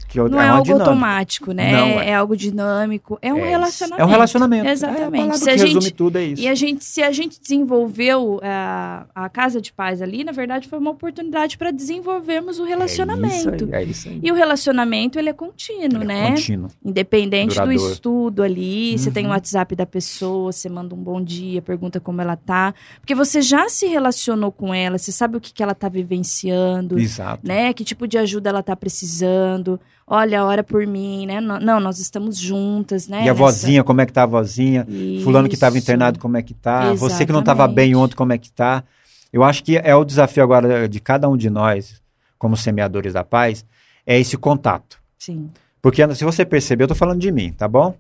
Que não é, é algo dinâmica. automático, né? É. é. algo dinâmico. É um é relacionamento. É um relacionamento. Exatamente. É, se a gente, tudo é isso. E a gente, se a gente desenvolveu uh, a casa de paz ali, na verdade, foi uma oportunidade para desenvolvermos o relacionamento. É isso aí, é isso aí. E o relacionamento, ele é contínuo, ele né? É contínuo. Independente Duradouro. do estudo ali, uhum. você tem o WhatsApp da pessoa, você manda um bom dia, pergunta como ela tá. Porque você já se relacionou com ela, você sabe o que, que ela tá vivenciando. Exato. Né? Que tipo de ajuda ela tá precisando olha, ora por mim, né? Não, nós estamos juntas, né? E a Nessa... vozinha, como é que tá a vozinha? Isso. Fulano que estava internado, como é que tá? Exatamente. Você que não estava bem ontem, como é que tá? Eu acho que é o desafio agora de cada um de nós, como semeadores da paz, é esse contato. Sim. Porque se você perceber, eu tô falando de mim, tá bom?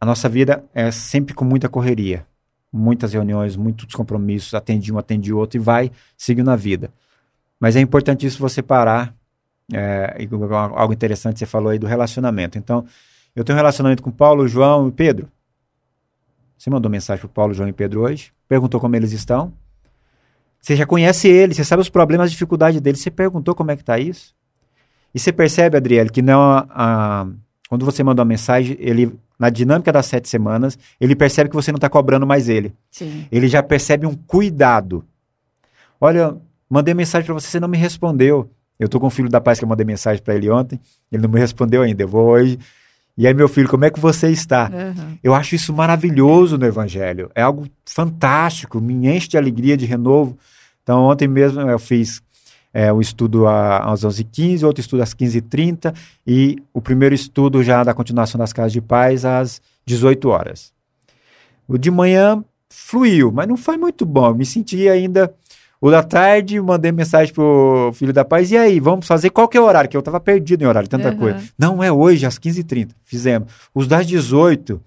A nossa vida é sempre com muita correria, muitas reuniões, muitos compromissos, atende um, atende outro e vai seguindo a vida. Mas é importante isso você parar é, algo interessante você falou aí do relacionamento. Então, eu tenho um relacionamento com Paulo, João e Pedro. Você mandou mensagem para Paulo, João e Pedro hoje? Perguntou como eles estão? Você já conhece ele, você sabe os problemas, as dificuldades dele. Você perguntou como é que tá isso? E você percebe, Adriele, que não a, a, quando você manda uma mensagem, ele na dinâmica das sete semanas, ele percebe que você não está cobrando mais ele. Sim. Ele já percebe um cuidado. Olha, mandei mensagem para você, você não me respondeu. Eu tô com o filho da paz que eu mandei mensagem para ele ontem, ele não me respondeu ainda. Eu vou hoje. E aí, meu filho, como é que você está? Uhum. Eu acho isso maravilhoso no Evangelho. É algo fantástico, me enche de alegria, de renovo. Então, ontem mesmo eu fiz é, um estudo às 11h15, outro estudo às 15h30 e o primeiro estudo já da continuação das casas de paz às 18 horas. O de manhã fluiu, mas não foi muito bom. Eu me senti ainda o da tarde, mandei mensagem pro filho da paz, e aí, vamos fazer qual que é o horário? Que eu tava perdido em horário, tanta Uhum. coisa. Não, é hoje, às 15h30. Fizemos. Os das 18,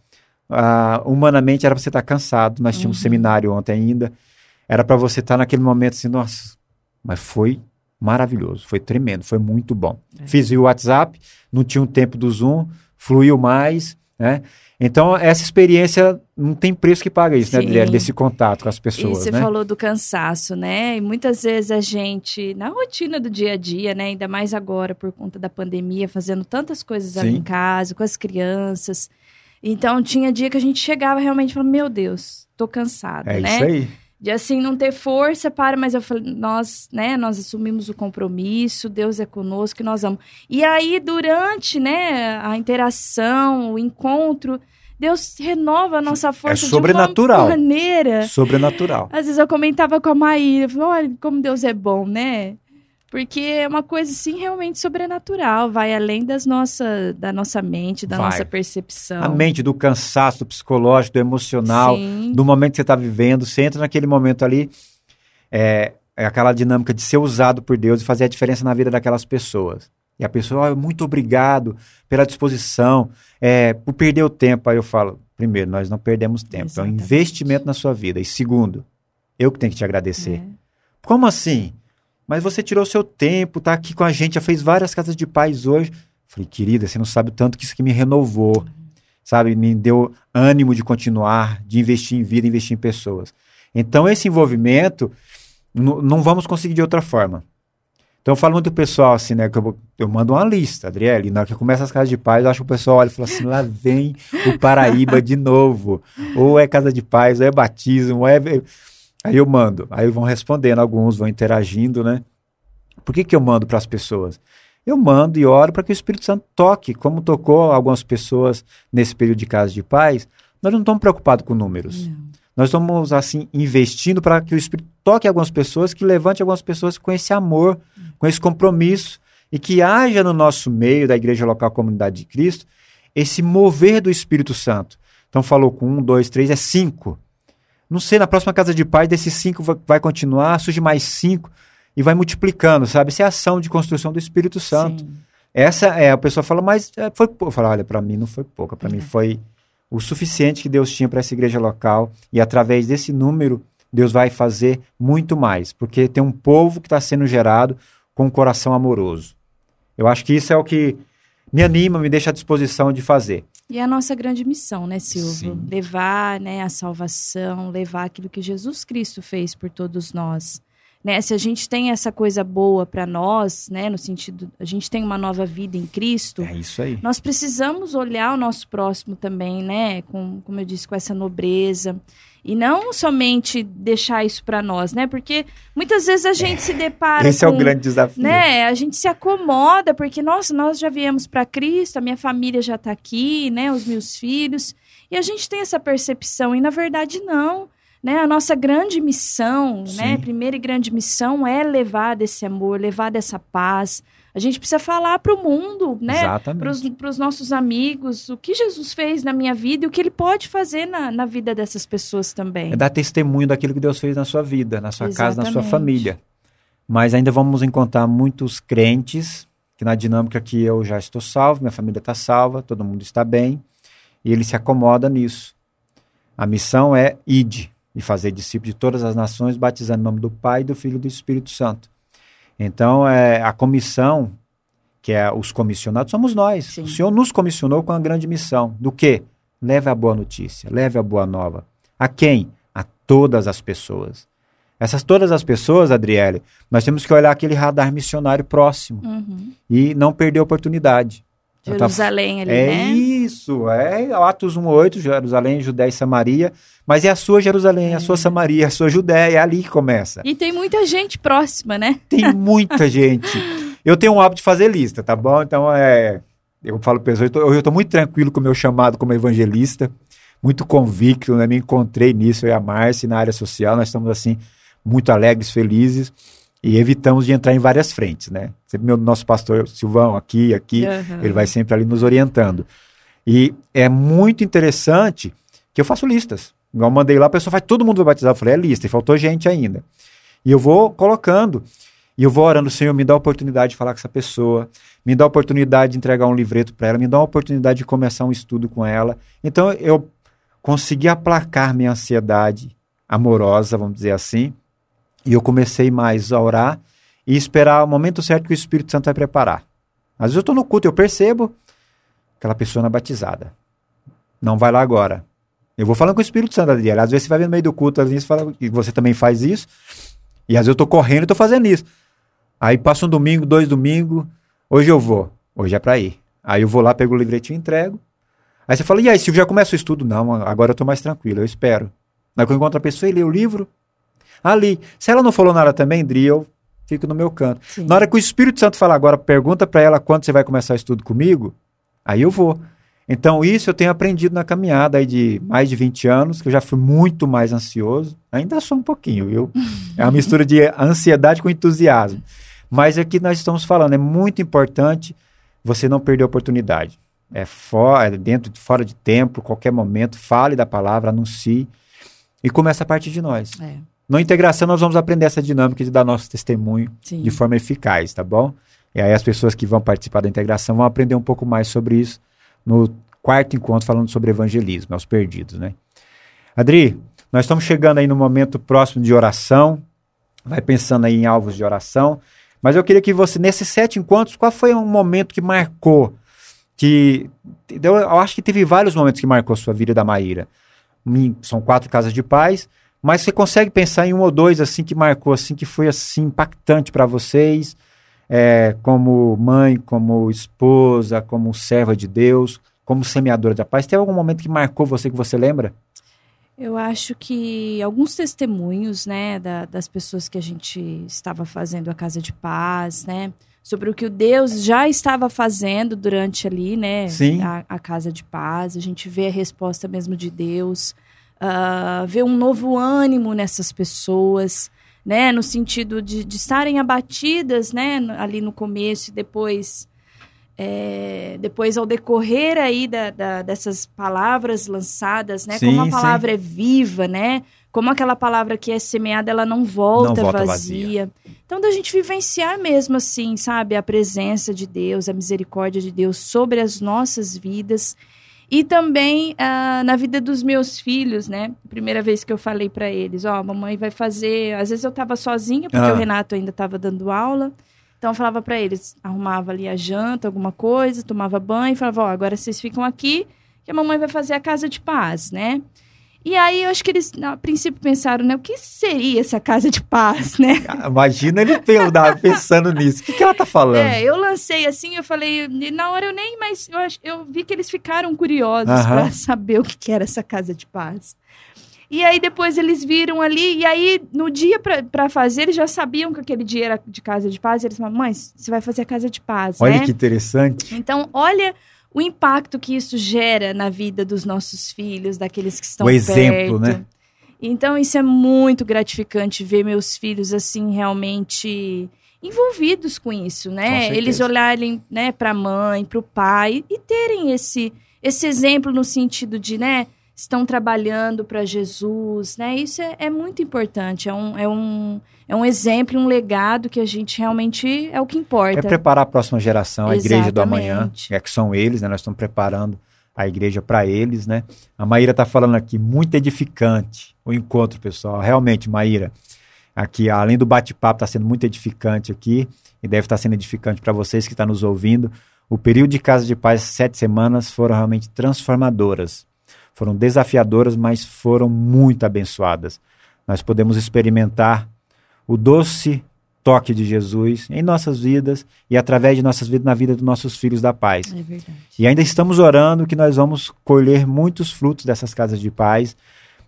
ah, humanamente era pra você estar cansado. Nós tínhamos um seminário ontem ainda. Era pra você estar naquele momento assim, nossa. Mas foi maravilhoso, foi tremendo, foi muito bom. É. Fiz o WhatsApp, não tinha um tempo do Zoom, fluiu mais, né? Então, essa experiência não tem preço que paga isso, né, Sim. Adriele? Desse contato com as E pessoas, você né? falou do cansaço, né? E muitas vezes a gente, na rotina do dia a dia, né? Ainda mais agora por conta da pandemia, fazendo tantas coisas ali em casa, com as crianças. Então tinha dia que a gente chegava realmente e falava, meu Deus, tô cansada, É né? isso aí. De assim não ter força para, mas eu falei, nós, né, nós assumimos o compromisso, Deus é conosco e nós vamos. E aí durante, né, a interação, o encontro, Deus renova a nossa força É sobrenatural. de uma maneira. Sobrenatural. Às vezes eu comentava com a Maíra, eu falei, olha como Deus é bom, né? Porque é uma coisa, assim, realmente sobrenatural, vai além das nossa, da nossa mente, da Vai. nossa percepção. A mente do cansaço, do psicológico, do emocional, Sim, do momento que você está vivendo, você entra naquele momento ali, é, é aquela dinâmica de ser usado por Deus e fazer a diferença na vida daquelas pessoas. E a pessoa, "Ah, muito obrigado pela disposição, é, por perder o tempo. Aí eu falo, primeiro, nós não perdemos tempo, é um Exatamente. investimento na sua vida. E segundo, eu que tenho que te agradecer. é. Como assim? Mas você tirou seu tempo, tá aqui com a gente, já fez várias casas de paz hoje. Falei, querida, você não sabe o tanto que isso aqui me renovou, sabe? Me deu ânimo de continuar, de investir em vida, investir em pessoas. Então, esse envolvimento, não vamos conseguir de outra forma. Então, eu falo muito pro pessoal assim, né? Que eu, eu mando uma lista, Adriele, na hora que começa as casas de paz, eu acho que o pessoal olha e fala assim: lá vem o Paraíba de novo. Ou é casa de paz, ou é batismo, ou é. Aí eu mando. Aí vão respondendo, alguns vão interagindo, né? Por que, que eu mando para as pessoas? Eu mando e oro para que o Espírito Santo toque, como tocou algumas pessoas nesse período de casa de paz. Nós não estamos preocupados com números. Não. Nós estamos, assim, investindo para que o Espírito toque algumas pessoas, que levante algumas pessoas com esse amor, com esse compromisso, e que haja no nosso meio, da Igreja Local Comunidade de Cristo, esse mover do Espírito Santo. Então, falou com um, dois, três, é cinco. Não sei, na próxima casa de paz, desses cinco va- vai continuar, surge mais cinco, e vai multiplicando, sabe? Essa é a ação de construção do Espírito Santo. Sim. Essa é, a pessoa fala, mas é, foi pouco. Eu falo, olha, para mim não foi pouca, para mim É. foi o suficiente que Deus tinha para essa igreja local e através desse número Deus vai fazer muito mais, porque tem um povo que está sendo gerado com um coração amoroso. Eu acho que isso é o que me anima, me deixa à disposição de fazer. E é a nossa grande missão, né, Silvio? Sim. Levar né, a salvação, levar aquilo que Jesus Cristo fez por todos nós. Né? Se a gente tem essa coisa boa para nós, né, no sentido, a gente tem uma nova vida em Cristo, É isso aí. nós precisamos olhar o nosso próximo também, né? Com, como eu disse, com essa nobreza. E não somente deixar isso para nós, né? Porque muitas vezes a gente se depara Esse é o com, grande desafio. né? A gente se acomoda porque nossa, nós já viemos para Cristo, a minha família já está aqui, né? Os meus filhos e a gente tem essa percepção e na verdade não, né? A nossa grande missão, né? Sim. Primeira e grande missão é levar desse amor, levar dessa paz. A gente precisa falar para o mundo, né? Exatamente. Para os nossos amigos, o que Jesus fez na minha vida e o que ele pode fazer na, na vida dessas pessoas também. É dar testemunho daquilo que Deus fez na sua vida, na sua casa, na sua Exatamente. família. Mas ainda vamos encontrar muitos crentes que na dinâmica que eu já estou salvo, minha família está salva, todo mundo está bem, e ele se acomoda nisso. A missão é ide e fazer discípulos de todas as nações, batizando em nome do Pai, do Filho e do Espírito Santo. Então, é, a comissão, que é os comissionados, somos nós. Sim. O Senhor nos comissionou com a grande missão. Do quê? Leve a boa notícia, leve a boa nova. A quem? A todas as pessoas. Essas todas as pessoas, Adriele, nós temos que olhar aquele radar missionário próximo Uhum. e não perder a oportunidade. Ela tá- Jerusalém ali, é né? Isso, é Atos 1:8, Jerusalém, Judéia e Samaria, mas é a sua Jerusalém, a sua Samaria, a sua Judéia, é ali que começa. E tem muita gente próxima, né? Tem muita gente. Eu tenho um hábito de fazer lista, tá bom? Então é, eu falo para pessoas, eu estou muito tranquilo com o meu chamado como evangelista, muito convicto, né? Me encontrei nisso, eu e a Márcia, na área social, nós estamos assim muito alegres, felizes e evitamos de entrar em várias frentes, né? Sempre meu nosso pastor Silvão aqui, aqui, Aham. ele vai sempre ali nos orientando. E é muito interessante que eu faço listas. Eu mandei lá, a pessoa faz, todo mundo vai batizar. Eu falei, é lista, e faltou gente ainda. E eu vou colocando, e eu vou orando, Senhor, me dá a oportunidade de falar com essa pessoa, me dá a oportunidade de entregar um livreto para ela, me dá a oportunidade de começar um estudo com ela. Então eu consegui aplacar minha ansiedade amorosa, vamos dizer assim, e eu comecei mais a orar e esperar o momento certo que o Espírito Santo vai preparar. Às vezes eu estou no culto, eu percebo aquela pessoa na batizada. Não vai lá agora. Eu vou falando com o Espírito Santo, Adriele. Às vezes você vai no meio do culto, às vezes você fala, e você também faz isso. E às vezes eu tô correndo e tô fazendo isso. Aí passa um domingo, dois domingos, hoje eu vou. Hoje é para ir. Aí eu vou lá, pego o livretinho e entrego. Aí você fala, e aí, Silvio, já começa o estudo? Não, agora eu tô mais tranquilo, eu espero. Aí quando eu encontro a pessoa e lê o livro, ali. Se ela não falou nada também, Dri, eu fico no meu canto. Sim. Na hora que o Espírito Santo fala agora, pergunta para ela quando você vai começar o estudo comigo, aí eu vou. Então, isso eu tenho aprendido na caminhada aí de mais de 20 anos, que eu já fui muito mais ansioso. Ainda sou um pouquinho, viu? <laughs> É uma mistura de ansiedade com entusiasmo. Mas é que nós estamos falando, é muito importante você não perder a oportunidade. É fora, é dentro, fora de tempo, qualquer momento, fale da palavra, anuncie e começa a partir de nós. É, Na integração, nós vamos aprender essa dinâmica de dar nosso testemunho sim. de forma eficaz, tá bom? E aí as pessoas que vão participar da integração vão aprender um pouco mais sobre isso no quarto encontro falando sobre evangelismo, aos perdidos, né? Adri, nós estamos chegando aí no momento próximo de oração, vai pensando aí em alvos de oração, mas eu queria que você, nesses sete encontros, qual foi um momento que marcou, que, eu, acho que teve vários momentos que marcou a sua vida da Maíra, são quatro casas de paz, mas você consegue pensar em um ou dois assim que marcou assim que foi assim impactante para vocês, é, como mãe, como esposa, como serva de Deus, como semeadora da paz? Tem algum momento que marcou você que você lembra? Eu acho que alguns testemunhos, né, da- das pessoas que a gente estava fazendo a Casa de Paz, né, sobre o que o Deus já estava fazendo durante ali, né, Sim. A, a Casa de Paz. A gente vê a resposta mesmo de Deus, ah, vê um novo ânimo nessas pessoas, né, no sentido de, de estarem abatidas, né, ali no começo e depois é, depois ao decorrer aí da, da- dessas palavras lançadas, né? Sim, como a sim. palavra é viva, né? Como aquela palavra que é semeada, ela não volta, Não volta vazia. Então, da gente vivenciar mesmo assim, sabe? A presença de Deus, a misericórdia de Deus sobre as nossas vidas. E também ah, na vida dos meus filhos, né? Primeira vez que eu falei para eles, ó, a mamãe vai fazer. Às vezes eu tava sozinha, porque Ah. o Renato ainda tava dando aula. Então eu falava para eles, arrumava ali a janta, alguma coisa, tomava banho e falava, ó, agora vocês ficam aqui, que a mamãe vai fazer a casa de paz, né? E aí eu acho que eles, a princípio, pensaram, né? O que seria essa casa de paz, né? Imagina ele pe- pensando nisso. O que, que ela tá falando? É, eu lancei assim, eu falei, e na hora eu nem, mas eu, eu vi que eles ficaram curiosos Aham. para saber o que, que era essa casa de paz. E aí depois eles viram ali, e aí no dia pra- pra fazer, eles já sabiam que aquele dia era de casa de paz, e eles falaram, mãe, você vai fazer a casa de paz, Olha né? que interessante. Então, olha o impacto que isso gera na vida dos nossos filhos, daqueles que estão O exemplo, perto. né? Então, isso é muito gratificante ver meus filhos assim realmente envolvidos com isso, Com né? certeza. Eles olharem, né, para a mãe, para o pai e terem esse esse exemplo no sentido de, né, estão trabalhando para Jesus, né? Isso é, é muito importante. É um, é um é um exemplo, um legado que a gente realmente é o que importa. É preparar a próxima geração, a igreja do amanhã, é que são eles, né? Nós estamos preparando a igreja para eles, né? A Maíra está falando aqui, muito edificante o encontro, pessoal. Realmente, Maíra, aqui, além do bate-papo, está sendo muito edificante aqui, e deve estar sendo edificante para vocês que estão nos ouvindo. O período de Casa de Paz, sete semanas, foram realmente transformadoras. Foram desafiadoras, mas foram muito abençoadas. nós podemos experimentar o doce toque de Jesus em nossas vidas e através de nossas vidas na vida dos nossos filhos da paz. É. E ainda estamos orando que nós vamos colher muitos frutos dessas casas de paz,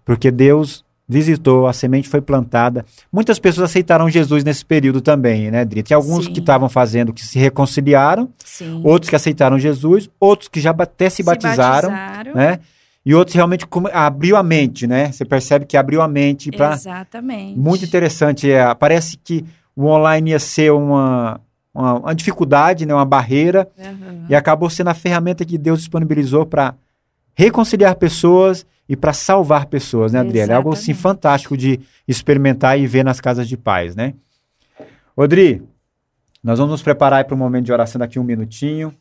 porque Deus visitou, a semente foi plantada. Muitas pessoas aceitaram Jesus nesse período também, né, Dri? Tem alguns Sim. que estavam fazendo que se reconciliaram, Sim. outros que aceitaram Jesus, outros que já até se batizaram, batizaram. né? E outros realmente abriu a mente, né? Você percebe que abriu a mente para Exatamente. muito interessante. É, parece que o online ia ser uma, uma, uma dificuldade, né? uma barreira, Aham. e acabou sendo a ferramenta que Deus disponibilizou para reconciliar pessoas e para salvar pessoas, né, Adriele? É algo assim fantástico de experimentar e ver nas casas de paz, né? Odri, nós vamos nos preparar para o momento de oração daqui a um minutinho.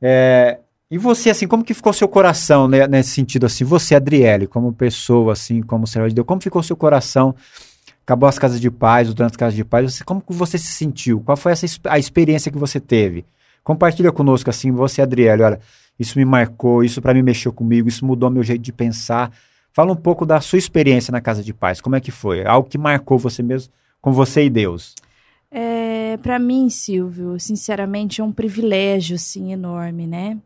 É, e você, assim, como que ficou seu coração né, nesse sentido, assim? Você, Adriele, como pessoa, assim, como serva de Deus, como ficou seu coração? Acabou as casas de paz, durante as casas de paz, você, como que você se sentiu? Qual foi essa, a experiência que você teve? Compartilha conosco, assim, você, Adriele, olha, isso me marcou, isso para mim mexeu comigo, isso mudou meu jeito de pensar. Fala um pouco da sua experiência na casa de paz, como é que foi? Algo que marcou você mesmo, com você e Deus. É, para mim, Silvio, sinceramente, é um privilégio assim enorme, né?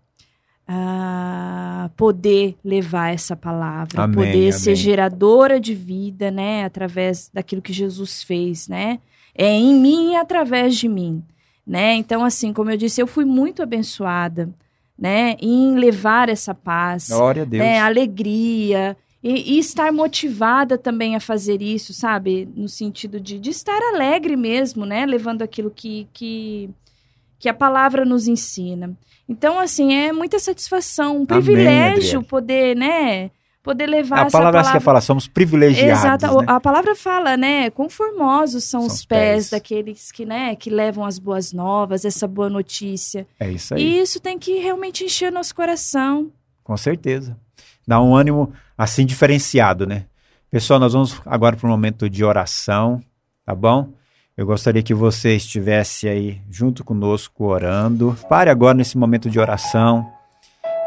Ah, poder levar essa palavra, Amém, poder amém. ser geradora de vida, né? Através daquilo que Jesus fez, né? É em mim e através de mim, né? Então, assim, como eu disse, eu fui muito abençoada, né? Em levar essa paz, Glória a Deus. né, alegria e, e estar motivada também a fazer isso, sabe? No sentido de, de estar alegre mesmo, né? Levando aquilo que, que, que a palavra nos ensina. Então, assim, é muita satisfação, um privilégio Adriele. poder, né? Poder levar a essa palavra, palavra... que fala, somos privilegiados, Exato, né? a palavra fala, né? Quão formosos são, São os os pés, pés. daqueles que, né, que levam as boas novas, essa boa notícia. É isso aí. E isso tem que realmente encher nosso coração. Com certeza. Dá um ânimo assim diferenciado, né? Pessoal, nós vamos agora para um momento de oração, tá bom? Eu gostaria que você estivesse aí junto conosco orando. Pare agora nesse momento de oração.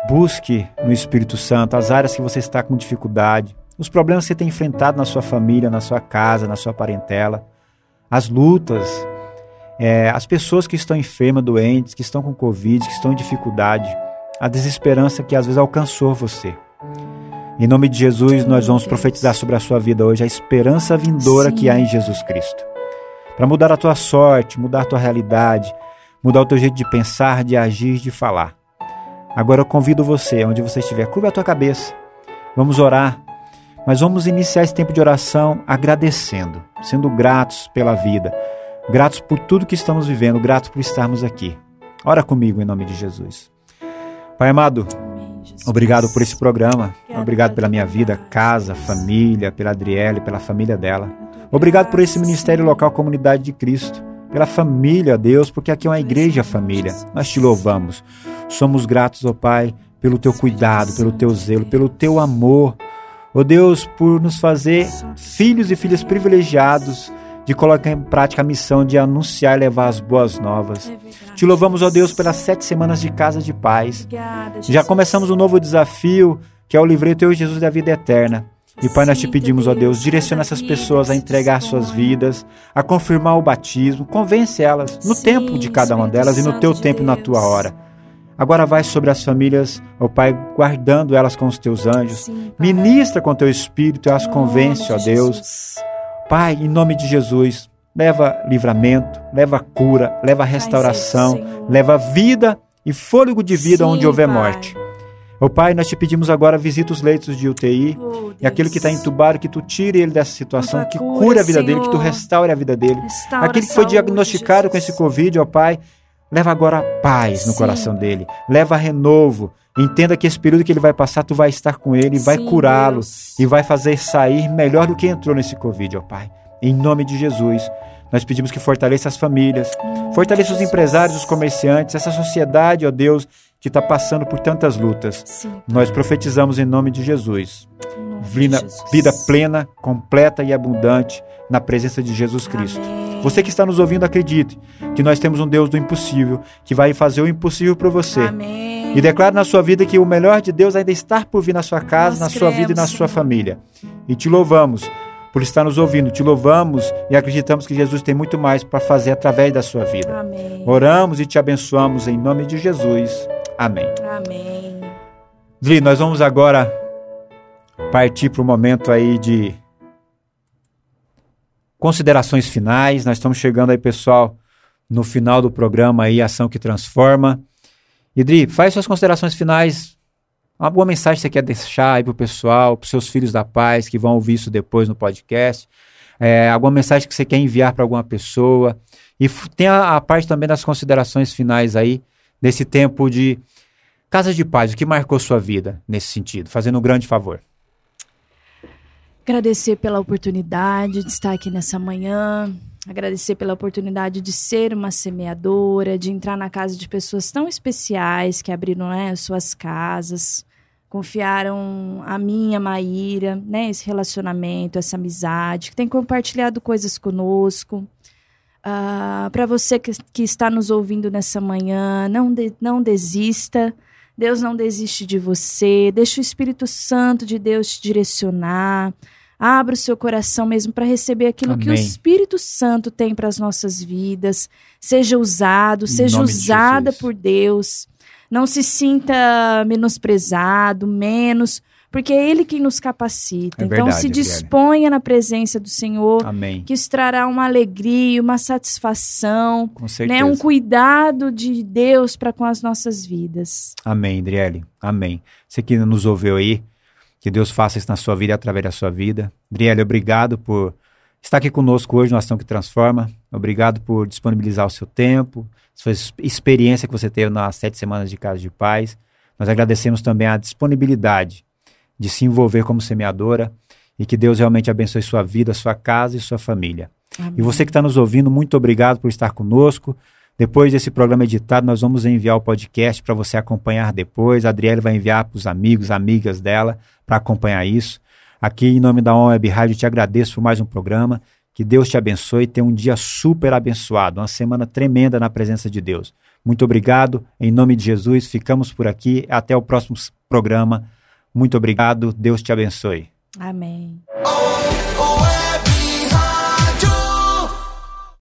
Busque no Espírito Santo as áreas que você está com dificuldade, os problemas que você tem enfrentado na sua família, na sua casa, na sua parentela, as lutas, é, as pessoas que estão enfermas, doentes, que estão com Covid, que estão em dificuldade, a desesperança que às vezes alcançou você. Em nome de Jesus, nós vamos profetizar sobre a sua vida hoje a esperança vindoura Sim. que há em Jesus Cristo. Para mudar a tua sorte, mudar a tua realidade, mudar o teu jeito de pensar, de agir, de falar. Agora eu convido você, onde você estiver, curva a tua cabeça. Vamos orar, mas vamos iniciar esse tempo de oração agradecendo, sendo gratos pela vida, gratos por tudo que estamos vivendo, gratos por estarmos aqui. Ora comigo em nome de Jesus. Pai amado. Obrigado por esse programa. Obrigado pela minha vida, casa, família, pela Adriele, pela família dela. Obrigado por esse ministério local Comunidade de Cristo, pela família, Deus, porque aqui é uma igreja família. Nós te louvamos. Somos gratos, ó Pai, pelo teu cuidado, pelo teu zelo, pelo teu amor. Ó Deus, por nos fazer filhos e filhas privilegiados de colocar em prática a missão de anunciar e levar as boas novas. Te louvamos, ó Deus, pelas sete semanas de casa de paz. Já começamos um novo desafio, que é o livreto Eu Jesus da Vida Eterna. E Pai, nós te pedimos, ó Deus, direciona essas pessoas a entregar suas vidas, a confirmar o batismo, convence elas no tempo de cada uma delas e no teu tempo e na tua hora. Agora vai sobre as famílias, ó Pai, guardando elas com os teus anjos. Ministra com teu espírito e as convence, ó de Deus. Pai, em nome de Jesus, leva livramento, leva cura, leva restauração, leva vida e fôlego de vida onde houver morte. Ó Pai, nós te pedimos agora, visita os leitos de UTI. Oh, E aquele que está entubado, que tu tire ele dessa situação, tua que cura, cure a vida dele, que tu Senhor. restaure a vida dele. Restaura aquele que foi saúde, diagnosticado com Jesus. esse Covid, ó Pai, leva agora paz no Sim. coração dele. Leva renovo. Entenda que esse período que ele vai passar, tu vai estar com ele, vai Sim, curá-lo Deus. e vai fazer sair melhor do que entrou nesse Covid, ó Pai. Em nome de Jesus, nós pedimos que fortaleça as famílias, fortaleça os empresários, os comerciantes, essa sociedade, ó Deus, que está passando por tantas lutas. Sim, Nós profetizamos em nome de Jesus. de Vida, Jesus. vida plena, completa e abundante na presença de Jesus Cristo. Amém. Você que está nos ouvindo, acredite que nós temos um Deus do impossível, que vai fazer o impossível para você. Amém. E declare na sua vida que o melhor de Deus ainda está por vir na sua casa, Nós na sua vida e na cremos, sua Senhor. família. E te louvamos, por estar nos ouvindo. Te louvamos e acreditamos que Jesus tem muito mais para fazer através da sua vida. Amém. Oramos e te abençoamos em nome de Jesus. Amém. Amém. Dri, nós vamos agora partir para o momento aí de considerações finais. Nós estamos chegando aí, pessoal, no final do programa aí, Ação que Transforma. Idri, faz suas considerações finais. Uma boa mensagem que você quer deixar aí pro pessoal, pros seus filhos da paz que vão ouvir isso depois no podcast. É, alguma mensagem que você quer enviar para alguma pessoa. E tem a, a parte também das considerações finais aí, desse tempo de Casa de Paz, o que marcou sua vida nesse sentido? Fazendo um grande favor. Agradecer pela oportunidade de estar aqui nessa manhã, agradecer pela oportunidade de ser uma semeadora, de entrar na casa de pessoas tão especiais que abriram né, suas casas, confiaram a mim, a Maíra, né, esse relacionamento, essa amizade, que tem compartilhado coisas conosco. Uh, Para você que, que, está nos ouvindo nessa manhã, não, de, não desista. Deus não desiste de você. Deixa o Espírito Santo de Deus te direcionar. Abra o seu coração mesmo para receber aquilo Amém. que o Espírito Santo tem para as nossas vidas. Seja usado, em seja usada de por Deus. Não se sinta menosprezado, menos, porque é Ele quem nos capacita. É então verdade, se disponha na presença do Senhor, Amém. que isso trará uma alegria, uma satisfação, né, um cuidado de Deus para com as nossas vidas. Amém, Adriele. Amém. Você que nos ouviu aí, que Deus faça isso na sua vida e através da sua vida. Adriele, obrigado por estar aqui conosco hoje no Ação que Transforma. Obrigado por disponibilizar o seu tempo, sua experiência que você teve nas sete semanas de Casa de Paz. Nós agradecemos também a disponibilidade de se envolver como semeadora e que Deus realmente abençoe sua vida, sua casa e sua família. Amém. E você que está nos ouvindo, muito obrigado por estar conosco. Depois desse programa editado, nós vamos enviar o podcast para você acompanhar depois. A Adriele vai enviar para os amigos, amigas dela, para acompanhar isso. Aqui, em nome da On Web Rádio, te agradeço por mais um programa. Que Deus te abençoe. Tenha um dia super abençoado, uma semana tremenda na presença de Deus. Muito obrigado. Em nome de Jesus, ficamos por aqui. Até o próximo programa. Muito obrigado. Deus te abençoe. Amém.